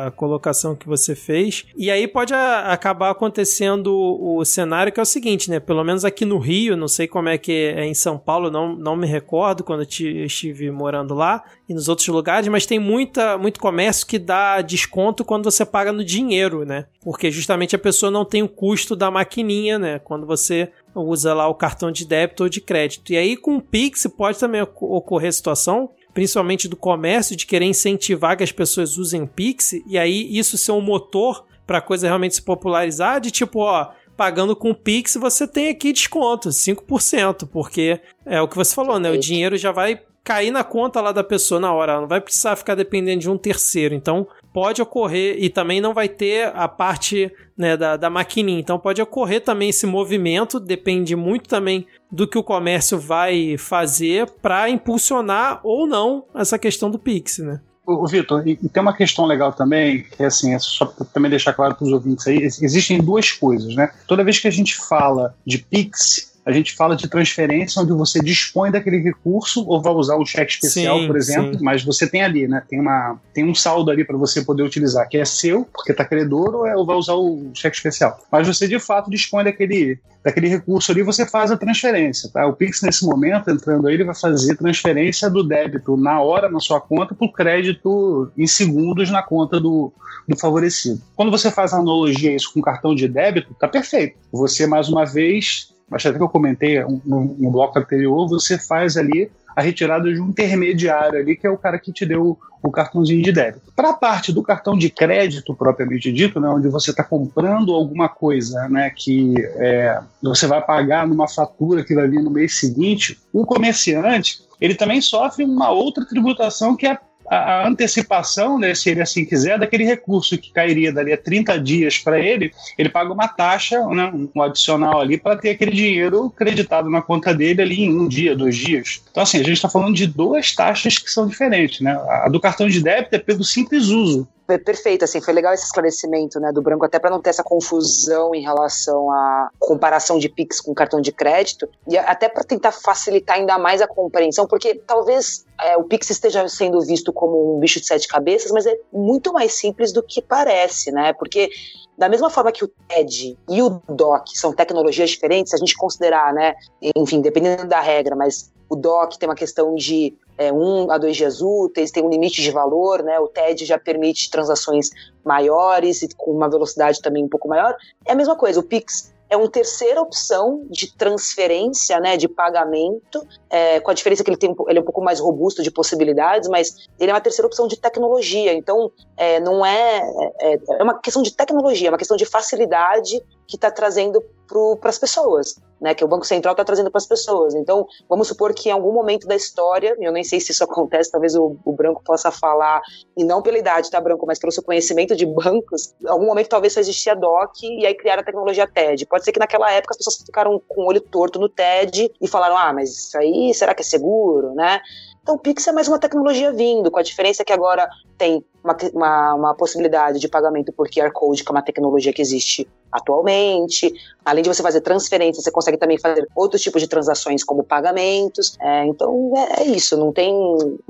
Speaker 1: a colocação que você fez. E aí pode a, acabar acontecendo o cenário que é o seguinte, né? Pelo menos aqui no Rio, não sei como é que é em São Paulo, não, não me recordo quando estive morando lá e nos outros lugares, mas tem muita, muito comércio que dá desconto quando você paga no dinheiro, né? Porque justamente a pessoa não tem o custo da maquininha, né? Quando você usa lá o cartão de débito ou de crédito. E aí com o Pix pode também ocorrer a situação principalmente do comércio, de querer incentivar que as pessoas usem o Pix, e aí isso ser um motor para a coisa realmente se popularizar, de tipo, ó, pagando com o Pix você tem aqui desconto, 5%, porque é o que você falou, né? O dinheiro já vai cair na conta lá da pessoa na hora, ela não vai precisar ficar dependendo de um terceiro. Então, pode ocorrer, e também não vai ter a parte né, da, da maquininha. Então pode ocorrer também esse movimento, depende muito também do que o comércio vai fazer para impulsionar ou não essa questão do Pix, né?
Speaker 3: O Vitor, e, tem uma questão legal também, que é assim, é só também deixar claro para os ouvintes aí, existem duas coisas, né? Toda vez que a gente fala de Pix, a gente fala de transferência onde você dispõe daquele recurso ou vai usar um cheque especial, sim, por exemplo, sim. mas você tem ali, né? Tem, uma, tem um saldo ali para você poder utilizar, que é seu, porque está credor, ou, é, ou vai usar o cheque especial. Mas você de fato dispõe daquele, daquele recurso ali, você faz a transferência, tá? O Pix nesse momento, entrando aí, ele vai fazer transferência do débito na hora na sua conta para o crédito em segundos na conta do, do favorecido. Quando você faz a analogia isso com cartão de débito, tá perfeito. Você mais uma vez acho até que eu comentei no, no bloco anterior, você faz ali a retirada de um intermediário ali, que é o cara que te deu o cartãozinho de débito. Para a parte do cartão de crédito, propriamente dito, né, onde você está comprando alguma coisa né, que é, você vai pagar numa fatura que vai vir no mês seguinte, o comerciante ele também sofre uma outra tributação que é a, antecipação, né, se ele assim quiser, daquele recurso que cairia dali a 30 dias para ele, ele paga uma taxa, né, um adicional ali, para ter aquele dinheiro creditado na conta dele ali em um dia, dois dias. Então, assim, a gente está falando de duas taxas que são diferentes. Né? A do cartão de débito é pelo simples uso
Speaker 2: perfeito, assim, foi legal esse esclarecimento, né, do Branco, até para não ter essa confusão em relação à comparação de Pix com cartão de crédito, e até para tentar facilitar ainda mais a compreensão, porque talvez é, o Pix esteja sendo visto como um bicho de sete cabeças, mas é muito mais simples do que parece, né, porque da mesma forma que o TED e o DOC são tecnologias diferentes, se a gente considerar, né, enfim, dependendo da regra, mas o DOC tem uma questão de é, um a dois dias úteis, tem um limite de valor, né? O TED já permite transações maiores e com uma velocidade também um pouco maior. É a mesma coisa, o Pix é uma terceira opção de transferência, né, de pagamento, é, com a diferença que ele, tem, ele é um pouco mais robusto de possibilidades, mas ele é uma terceira opção de tecnologia. Então, é, não é, é, é uma questão de tecnologia, é uma questão de facilidade que está trazendo para as pessoas, né? Que o Banco Central está trazendo para as pessoas. Então, vamos supor que em algum momento da história, eu nem sei se isso acontece, talvez o, o, Branco possa falar, e não pela idade, tá, Branco, mas pelo seu conhecimento de bancos, em algum momento talvez só existia DOC e aí criaram a tecnologia TED. Pode ser que naquela época as pessoas ficaram com o olho torto no TED e falaram, ah, mas isso aí, será que é seguro, né? Então, o Pix é mais uma tecnologia vindo, com a diferença que agora tem uma, uma, uma, possibilidade de pagamento por QR Code, que é uma tecnologia que existe atualmente. Além de você fazer transferências, você consegue também fazer outros tipos de transações, como pagamentos. É, então, é, é, isso, não tem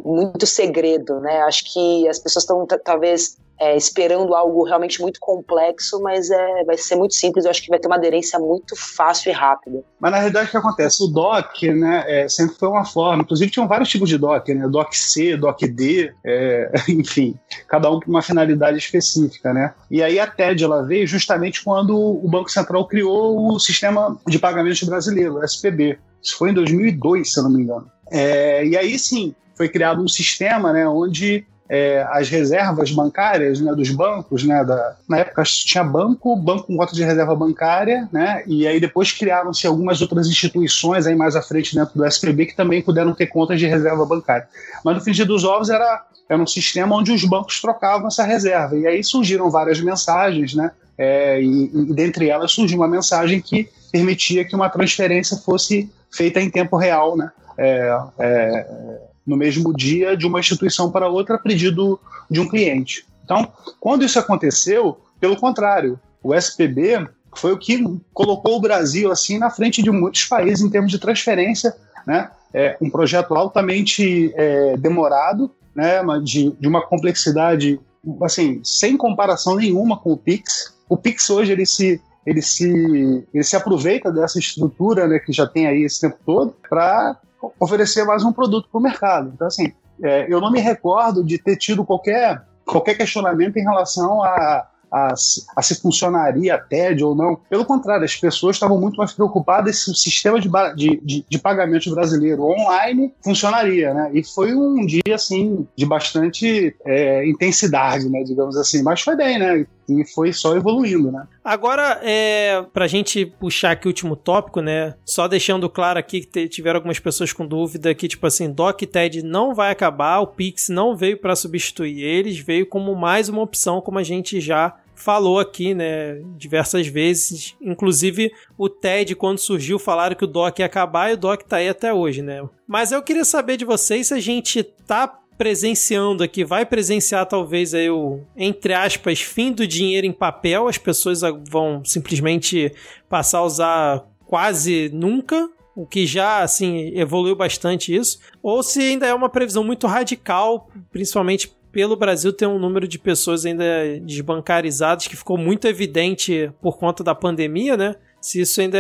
Speaker 2: muito segredo, né? Acho que as pessoas estão, talvez, é, esperando algo realmente muito complexo, mas é, vai ser muito simples. Eu acho que vai ter uma aderência muito fácil e rápida.
Speaker 3: Mas na realidade o que acontece? O DOC né, é, sempre foi uma forma, inclusive tinham vários tipos de DOC, né? DOC C, DOC D, é, enfim, cada um com uma finalidade específica. Né? E aí a TED ela veio justamente quando o Banco Central criou o sistema de pagamentos brasileiro, SPB. Isso foi em 2002, se eu não me engano. É, e aí sim, foi criado um sistema né, onde é, as reservas bancárias né, dos bancos, né, da, na época tinha banco, banco com cota de reserva bancária, né, e aí depois criaram-se algumas outras instituições aí mais à frente dentro do SPB que também puderam ter contas de reserva bancária. Mas no fim dos ovos era, era um sistema onde os bancos trocavam essa reserva, e aí surgiram várias mensagens, né, é, e, e dentre elas surgiu uma mensagem que permitia que uma transferência fosse feita em tempo real, né, é, é, no mesmo dia de uma instituição para outra a pedido de um cliente. Então, quando isso aconteceu, pelo contrário, o SPB foi o que colocou o Brasil assim na frente de muitos países em termos de transferência, né? É um projeto altamente é, demorado, né? De, de uma complexidade assim sem comparação nenhuma com o Pix. O Pix hoje ele se ele se, ele se aproveita dessa estrutura né, que já tem aí esse tempo todo para oferecer mais um produto para o mercado. Então, assim, é, eu não me recordo de ter tido qualquer, qualquer questionamento em relação a, a, a, se funcionaria a TED ou não. Pelo contrário, as pessoas estavam muito mais preocupadas se o sistema de, de, de, de pagamentos brasileiro online funcionaria, né? E foi um dia, assim, de bastante é, intensidade, né? Digamos assim. Mas foi bem, né? E foi só evoluindo, né?
Speaker 1: Agora, é, pra gente puxar aqui o último tópico, né? Só deixando claro aqui que tiveram algumas pessoas com dúvida que, tipo assim, Doc TED não vai acabar, o Pix não veio para substituir eles, veio como mais uma opção, como a gente já falou aqui, né, diversas vezes. Inclusive, o TED, quando surgiu, falaram que o DOC ia acabar e o DOC tá aí até hoje, né? Mas eu queria saber de vocês se a gente tá presenciando aqui, vai presenciar talvez aí o, entre aspas, fim do dinheiro em papel, as pessoas vão simplesmente passar a usar quase nunca, o que já assim evoluiu bastante isso, ou se ainda é uma previsão muito radical, principalmente pelo Brasil ter um número de pessoas ainda desbancarizadas que ficou muito evidente por conta da pandemia, né? Se isso ainda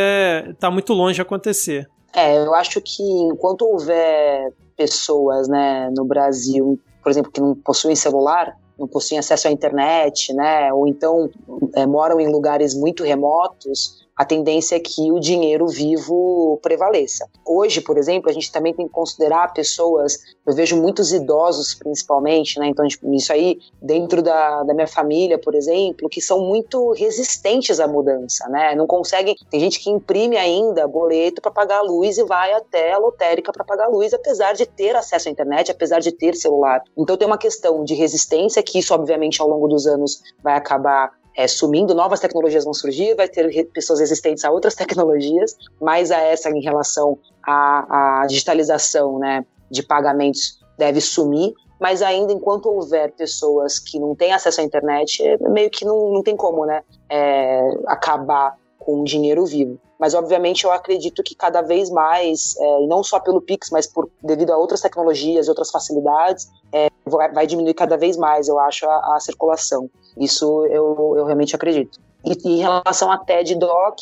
Speaker 1: está é, muito longe de acontecer.
Speaker 2: É, eu acho que enquanto houver pessoas né, no Brasil, por exemplo, que não possuem celular, não possuem acesso à internet, né, ou então é, moram em lugares muito remotos, a tendência é que o dinheiro vivo prevaleça. Hoje, por exemplo, a gente também tem que considerar pessoas, eu vejo muitos idosos principalmente, né? Então, tipo, isso aí, dentro da, da minha família, por exemplo, que são muito resistentes à mudança, né? Não conseguem. Tem gente que imprime ainda boleto para pagar a luz e vai até a lotérica para pagar a luz, apesar de ter acesso à internet, apesar de ter celular. Então, tem uma questão de resistência, que isso, obviamente, ao longo dos anos vai acabar é, sumindo, novas tecnologias vão surgir, vai ter pessoas resistentes a outras tecnologias, mas a essa em relação à, à digitalização né, de pagamentos deve sumir, mas ainda enquanto houver pessoas que não têm acesso à internet, é, meio que não, não tem como né, é, acabar com o dinheiro vivo. Mas, obviamente, eu acredito que cada vez mais, é, não só pelo Pix, mas por, devido a outras tecnologias, outras facilidades, é, vai diminuir cada vez mais, eu acho, a, a circulação. Isso eu, eu realmente acredito. E, e em relação a TED Doc,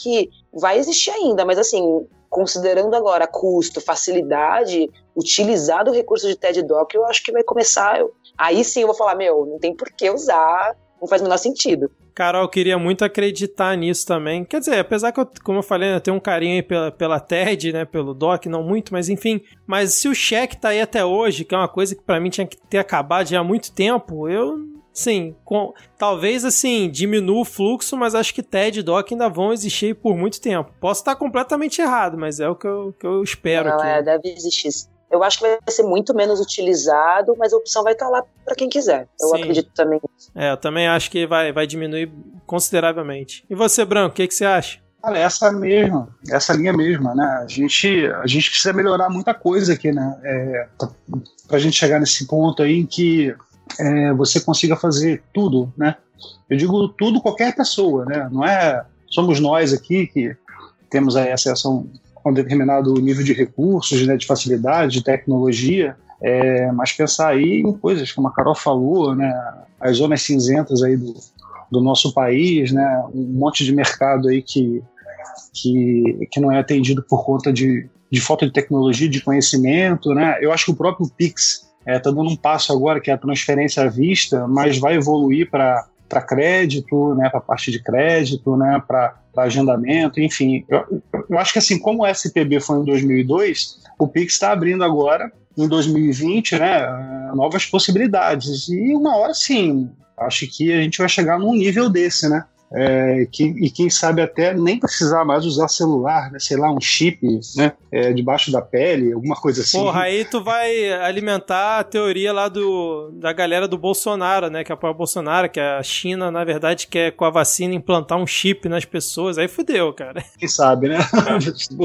Speaker 2: vai existir ainda, mas assim, considerando agora custo, facilidade, utilizar o recurso de TED Doc, eu acho que vai começar. Eu, aí sim eu vou falar, meu, não tem por que usar, não faz o menor sentido.
Speaker 1: Carol, eu queria muito acreditar nisso também. Quer dizer, apesar que, eu, como eu falei, eu tenho um carinho aí pela, pela TED, né, pelo DOC, não muito, mas enfim. Mas se o cheque tá aí até hoje, que é uma coisa que para mim tinha que ter acabado já há muito tempo, eu Sim, com, talvez assim diminua o fluxo, mas acho que TED e DOC ainda vão existir por muito tempo. Posso estar completamente errado, mas é o que eu, que eu espero.
Speaker 2: Não,
Speaker 1: aqui.
Speaker 2: é, deve existir. Eu acho que vai ser muito menos utilizado, mas a opção vai estar lá para quem quiser. Eu Sim. acredito também.
Speaker 1: É, eu também acho que vai, vai diminuir consideravelmente. E você, Branco, o que, que você acha?
Speaker 3: Cara, essa mesma, essa linha mesma, né? A gente, a gente precisa melhorar muita coisa aqui, né? É, pra, pra gente chegar nesse ponto aí em que é, você consiga fazer tudo, né? Eu digo tudo qualquer pessoa, né? Não é somos nós aqui que temos aí acesso a um determinado nível de recursos, né, de facilidade, de tecnologia, é, mas pensar aí em coisas como a Carol falou, né, as zonas cinzentas aí do, do nosso país, né, um monte de mercado aí que, que, que não é atendido por conta de, de falta de tecnologia, de conhecimento, né, eu acho que o próprio Pix está é, tá dando um passo agora que é a transferência à vista, mas vai evoluir para para crédito, né, para parte de crédito, né, para agendamento, enfim. Eu, eu, acho que assim, como o SPB foi em 2002, o Pix está abrindo agora, em 2020, né, novas possibilidades. E uma hora sim, acho que a gente vai chegar num nível desse, né? É, que, e quem sabe até nem precisar mais usar celular, né? sei lá, um chip né? É, debaixo da pele, alguma coisa assim.
Speaker 1: Porra, aí tu vai alimentar a teoria lá do, da galera do Bolsonaro, né? Que apoia o Bolsonaro, que a China, na verdade, quer com a vacina implantar um chip nas pessoas. Aí fudeu, cara.
Speaker 3: Quem sabe, né?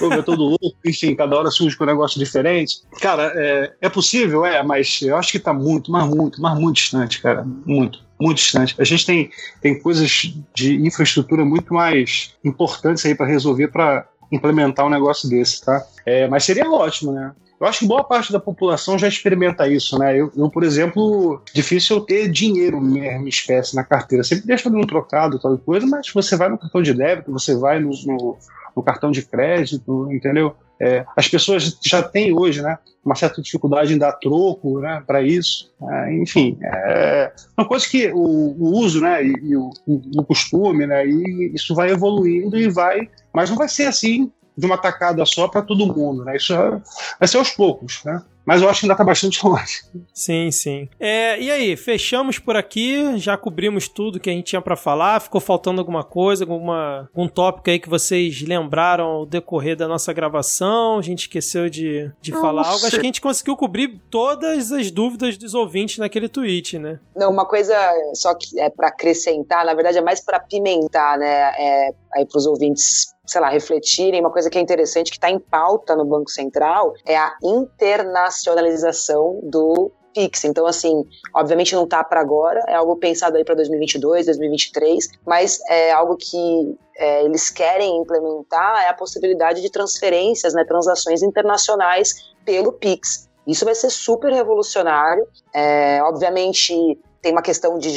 Speaker 3: Vou ver todo louco, enfim, cada hora surge com um negócio diferente. Cara, é, é possível, é, mas eu acho que tá muito, mas muito, mas muito distante, cara. Muito muito distante. A gente tem, tem coisas de infraestrutura muito mais importantes aí para resolver para implementar um negócio desse, tá? É, mas seria ótimo, né? Eu acho que boa parte da população já experimenta isso, né? Eu, eu por exemplo, difícil eu ter dinheiro mesmo, espécie, na carteira. Sempre deixa ali um trocado, tal coisa, mas você vai no cartão de débito, você vai no, no, no cartão de crédito, entendeu? É, as pessoas já têm hoje né, uma certa dificuldade em dar troco né, para isso. É, enfim, é uma coisa que o, o uso né, e, e o, o, costume, né, e isso vai evoluindo e vai. Mas não vai ser assim de uma tacada só para todo mundo. Né, isso é, vai ser aos poucos. Né? Mas eu acho que ainda está bastante longe.
Speaker 1: Sim, sim. É, e aí, fechamos por aqui, já cobrimos tudo que a gente tinha para falar, ficou faltando alguma coisa, alguma, algum tópico aí que vocês lembraram ao decorrer da nossa gravação, a gente esqueceu de, de falar algo, acho que a gente conseguiu cobrir todas as dúvidas dos ouvintes naquele tweet, né?
Speaker 2: Não, uma coisa só que é para acrescentar, na verdade é mais para pimentar, né, é, aí para os ouvintes sei lá, refletirem, uma coisa que é interessante, que está em pauta no Banco Central, é a internacionalização do Pix. Então, assim, obviamente não está para agora, é algo pensado aí para 2022, 2023, mas é algo que é, eles querem implementar é a possibilidade de transferências, né, transações internacionais pelo Pix. Isso vai ser super revolucionário. É, obviamente, tem uma questão de,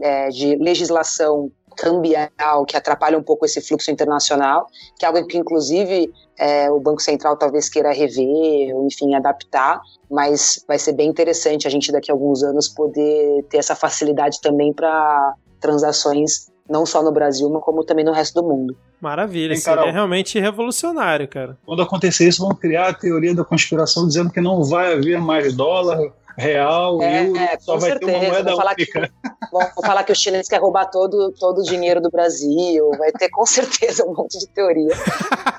Speaker 2: é, de legislação cambial que atrapalha um pouco esse fluxo internacional, que é algo que, inclusive, é, o Banco Central talvez queira rever, ou, enfim, adaptar, mas vai ser bem interessante a gente, daqui a alguns anos, poder ter essa facilidade também para transações não só no Brasil, mas como também no resto do mundo.
Speaker 1: Maravilha, isso é realmente revolucionário, cara.
Speaker 3: Quando acontecer isso, vão criar a teoria da conspiração dizendo que não vai haver mais dólar, real, é, euro, é, só vai certeza. ter uma moeda vou falar única. Que,
Speaker 2: vão falar que os chineses querem roubar todo, todo o dinheiro do Brasil, vai ter com certeza um monte de teoria.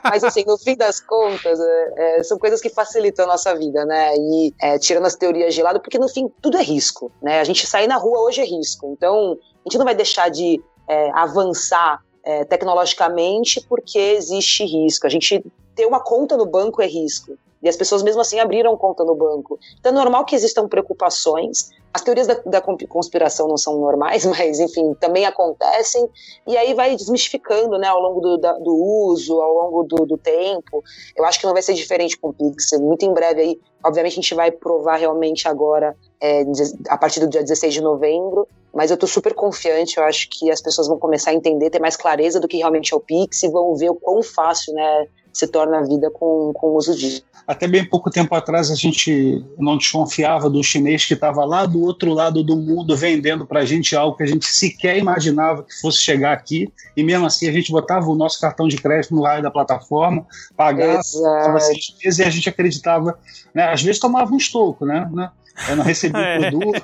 Speaker 2: Mas assim, no fim das contas, é, é, são coisas que facilitam a nossa vida, né? E é, tirando as teorias de lado, porque no fim tudo é risco, né? A gente sair na rua hoje é risco. Então, a gente não vai deixar de é, avançar tecnologicamente porque existe risco. A gente ter uma conta no banco é risco. E as pessoas mesmo assim abriram conta no banco. Então é normal que existam preocupações. As teorias da, da conspiração não são normais, mas enfim, também acontecem. E aí vai desmistificando né, ao longo do, da, do uso, ao longo do, do, tempo. Eu acho que não vai ser diferente com o Pix. Muito em breve aí, obviamente, a gente vai provar realmente agora, é, a partir do dia 16 de novembro. Mas eu estou super confiante, eu acho que as pessoas vão começar a entender, ter mais clareza do que realmente é o Pix e vão ver o quão fácil, né? Se torna a vida com, com o uso disso.
Speaker 3: Até bem pouco tempo atrás a gente não desconfiava do chinês que estava lá do outro lado do mundo vendendo para a gente algo que a gente sequer imaginava que fosse chegar aqui, e mesmo assim a gente botava o nosso cartão de crédito no raio da plataforma, pagava seis meses e a gente acreditava, né? às vezes tomava um estoco, né? né? Eu não recebi o é. produto.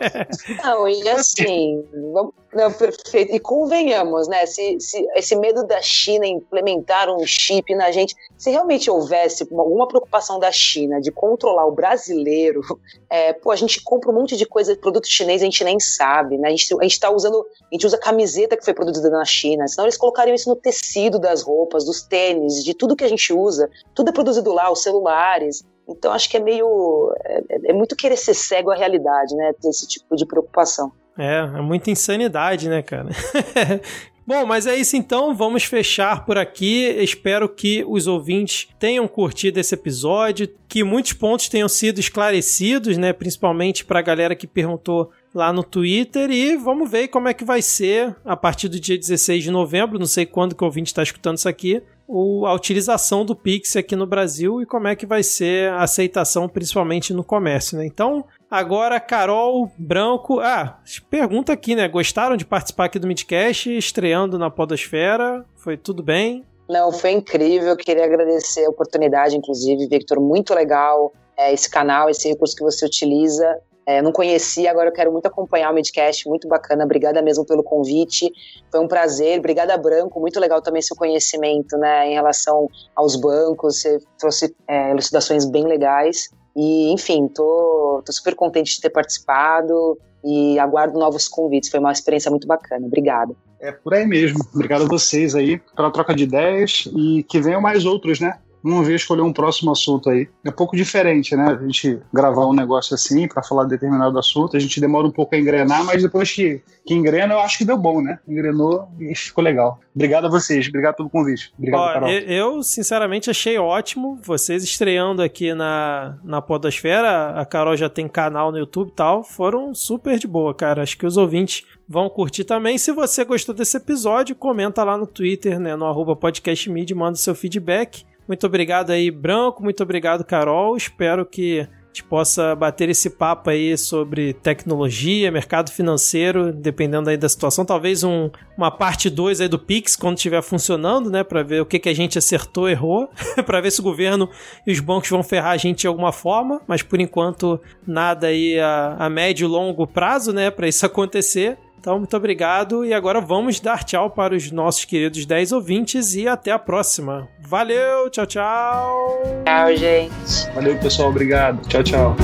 Speaker 2: Não, e assim, vamos, não, perfeito. E convenhamos, né? Se, se esse medo da China implementar um chip na gente, se realmente houvesse alguma preocupação da China de controlar o brasileiro, é, pô, a gente compra um monte de coisa, produto chinês, a gente nem sabe, né? A gente, a gente tá usando, a gente usa camiseta que foi produzida na China, senão eles colocariam isso no tecido das roupas, dos tênis, de tudo que a gente usa, tudo é produzido lá, os celulares. Então acho que é meio. É, é muito querer ser cego à realidade, né? Ter esse tipo de preocupação.
Speaker 1: É, é muita insanidade, né, cara? Bom, mas é isso então, vamos fechar por aqui. Espero que os ouvintes tenham curtido esse episódio, que muitos pontos tenham sido esclarecidos, né, principalmente para a galera que perguntou lá no Twitter e vamos ver como é que vai ser a partir do dia 16 de novembro, não sei quando que o ouvinte está escutando isso aqui, o, a utilização do Pix aqui no Brasil e como é que vai ser a aceitação, principalmente no comércio, né? Então, agora, Carol Branco. Ah, pergunta aqui, né? Gostaram de participar aqui do Midcast, estreando na Podosfera? Foi tudo bem?
Speaker 2: Não, foi incrível. Queria agradecer a oportunidade, inclusive, Victor. Muito legal é, esse canal, esse recurso que você utiliza. É, não conhecia, agora eu quero muito acompanhar o Midcast, muito bacana. Obrigada mesmo pelo convite. Foi um prazer. Obrigada, Branco. Muito legal também seu conhecimento né, em relação aos bancos. Você trouxe é, elucidações bem legais. E, enfim, tô, tô super contente de ter participado e aguardo novos convites. Foi uma experiência muito bacana. Obrigada.
Speaker 3: É por aí mesmo. Obrigado a vocês aí pela troca de ideias e que venham mais outros, né? Vamos ver escolher um próximo assunto aí. É um pouco diferente, né? A gente gravar um negócio assim para falar de determinado assunto, a gente demora um pouco a engrenar, mas depois que, que engrena, eu acho que deu bom, né? Engrenou e ficou legal. Obrigado a vocês, obrigado pelo convite. Obrigado, Ó, Carol.
Speaker 1: Eu, sinceramente, achei ótimo vocês estreando aqui na, na Podosfera. A Carol já tem canal no YouTube e tal. Foram super de boa, cara. Acho que os ouvintes vão curtir também. Se você gostou desse episódio, comenta lá no Twitter, né? No arroba podcastmid, manda seu feedback. Muito obrigado aí, Branco. Muito obrigado, Carol. Espero que gente possa bater esse papo aí sobre tecnologia, mercado financeiro, dependendo aí da situação. Talvez um, uma parte 2 aí do Pix, quando estiver funcionando, né? Para ver o que, que a gente acertou, errou. para ver se o governo e os bancos vão ferrar a gente de alguma forma. Mas por enquanto, nada aí a, a médio e longo prazo, né? Para isso acontecer. Então, muito obrigado. E agora vamos dar tchau para os nossos queridos 10 ouvintes e até a próxima. Valeu, tchau, tchau.
Speaker 2: Tchau, gente.
Speaker 3: Valeu, pessoal. Obrigado. Tchau, tchau.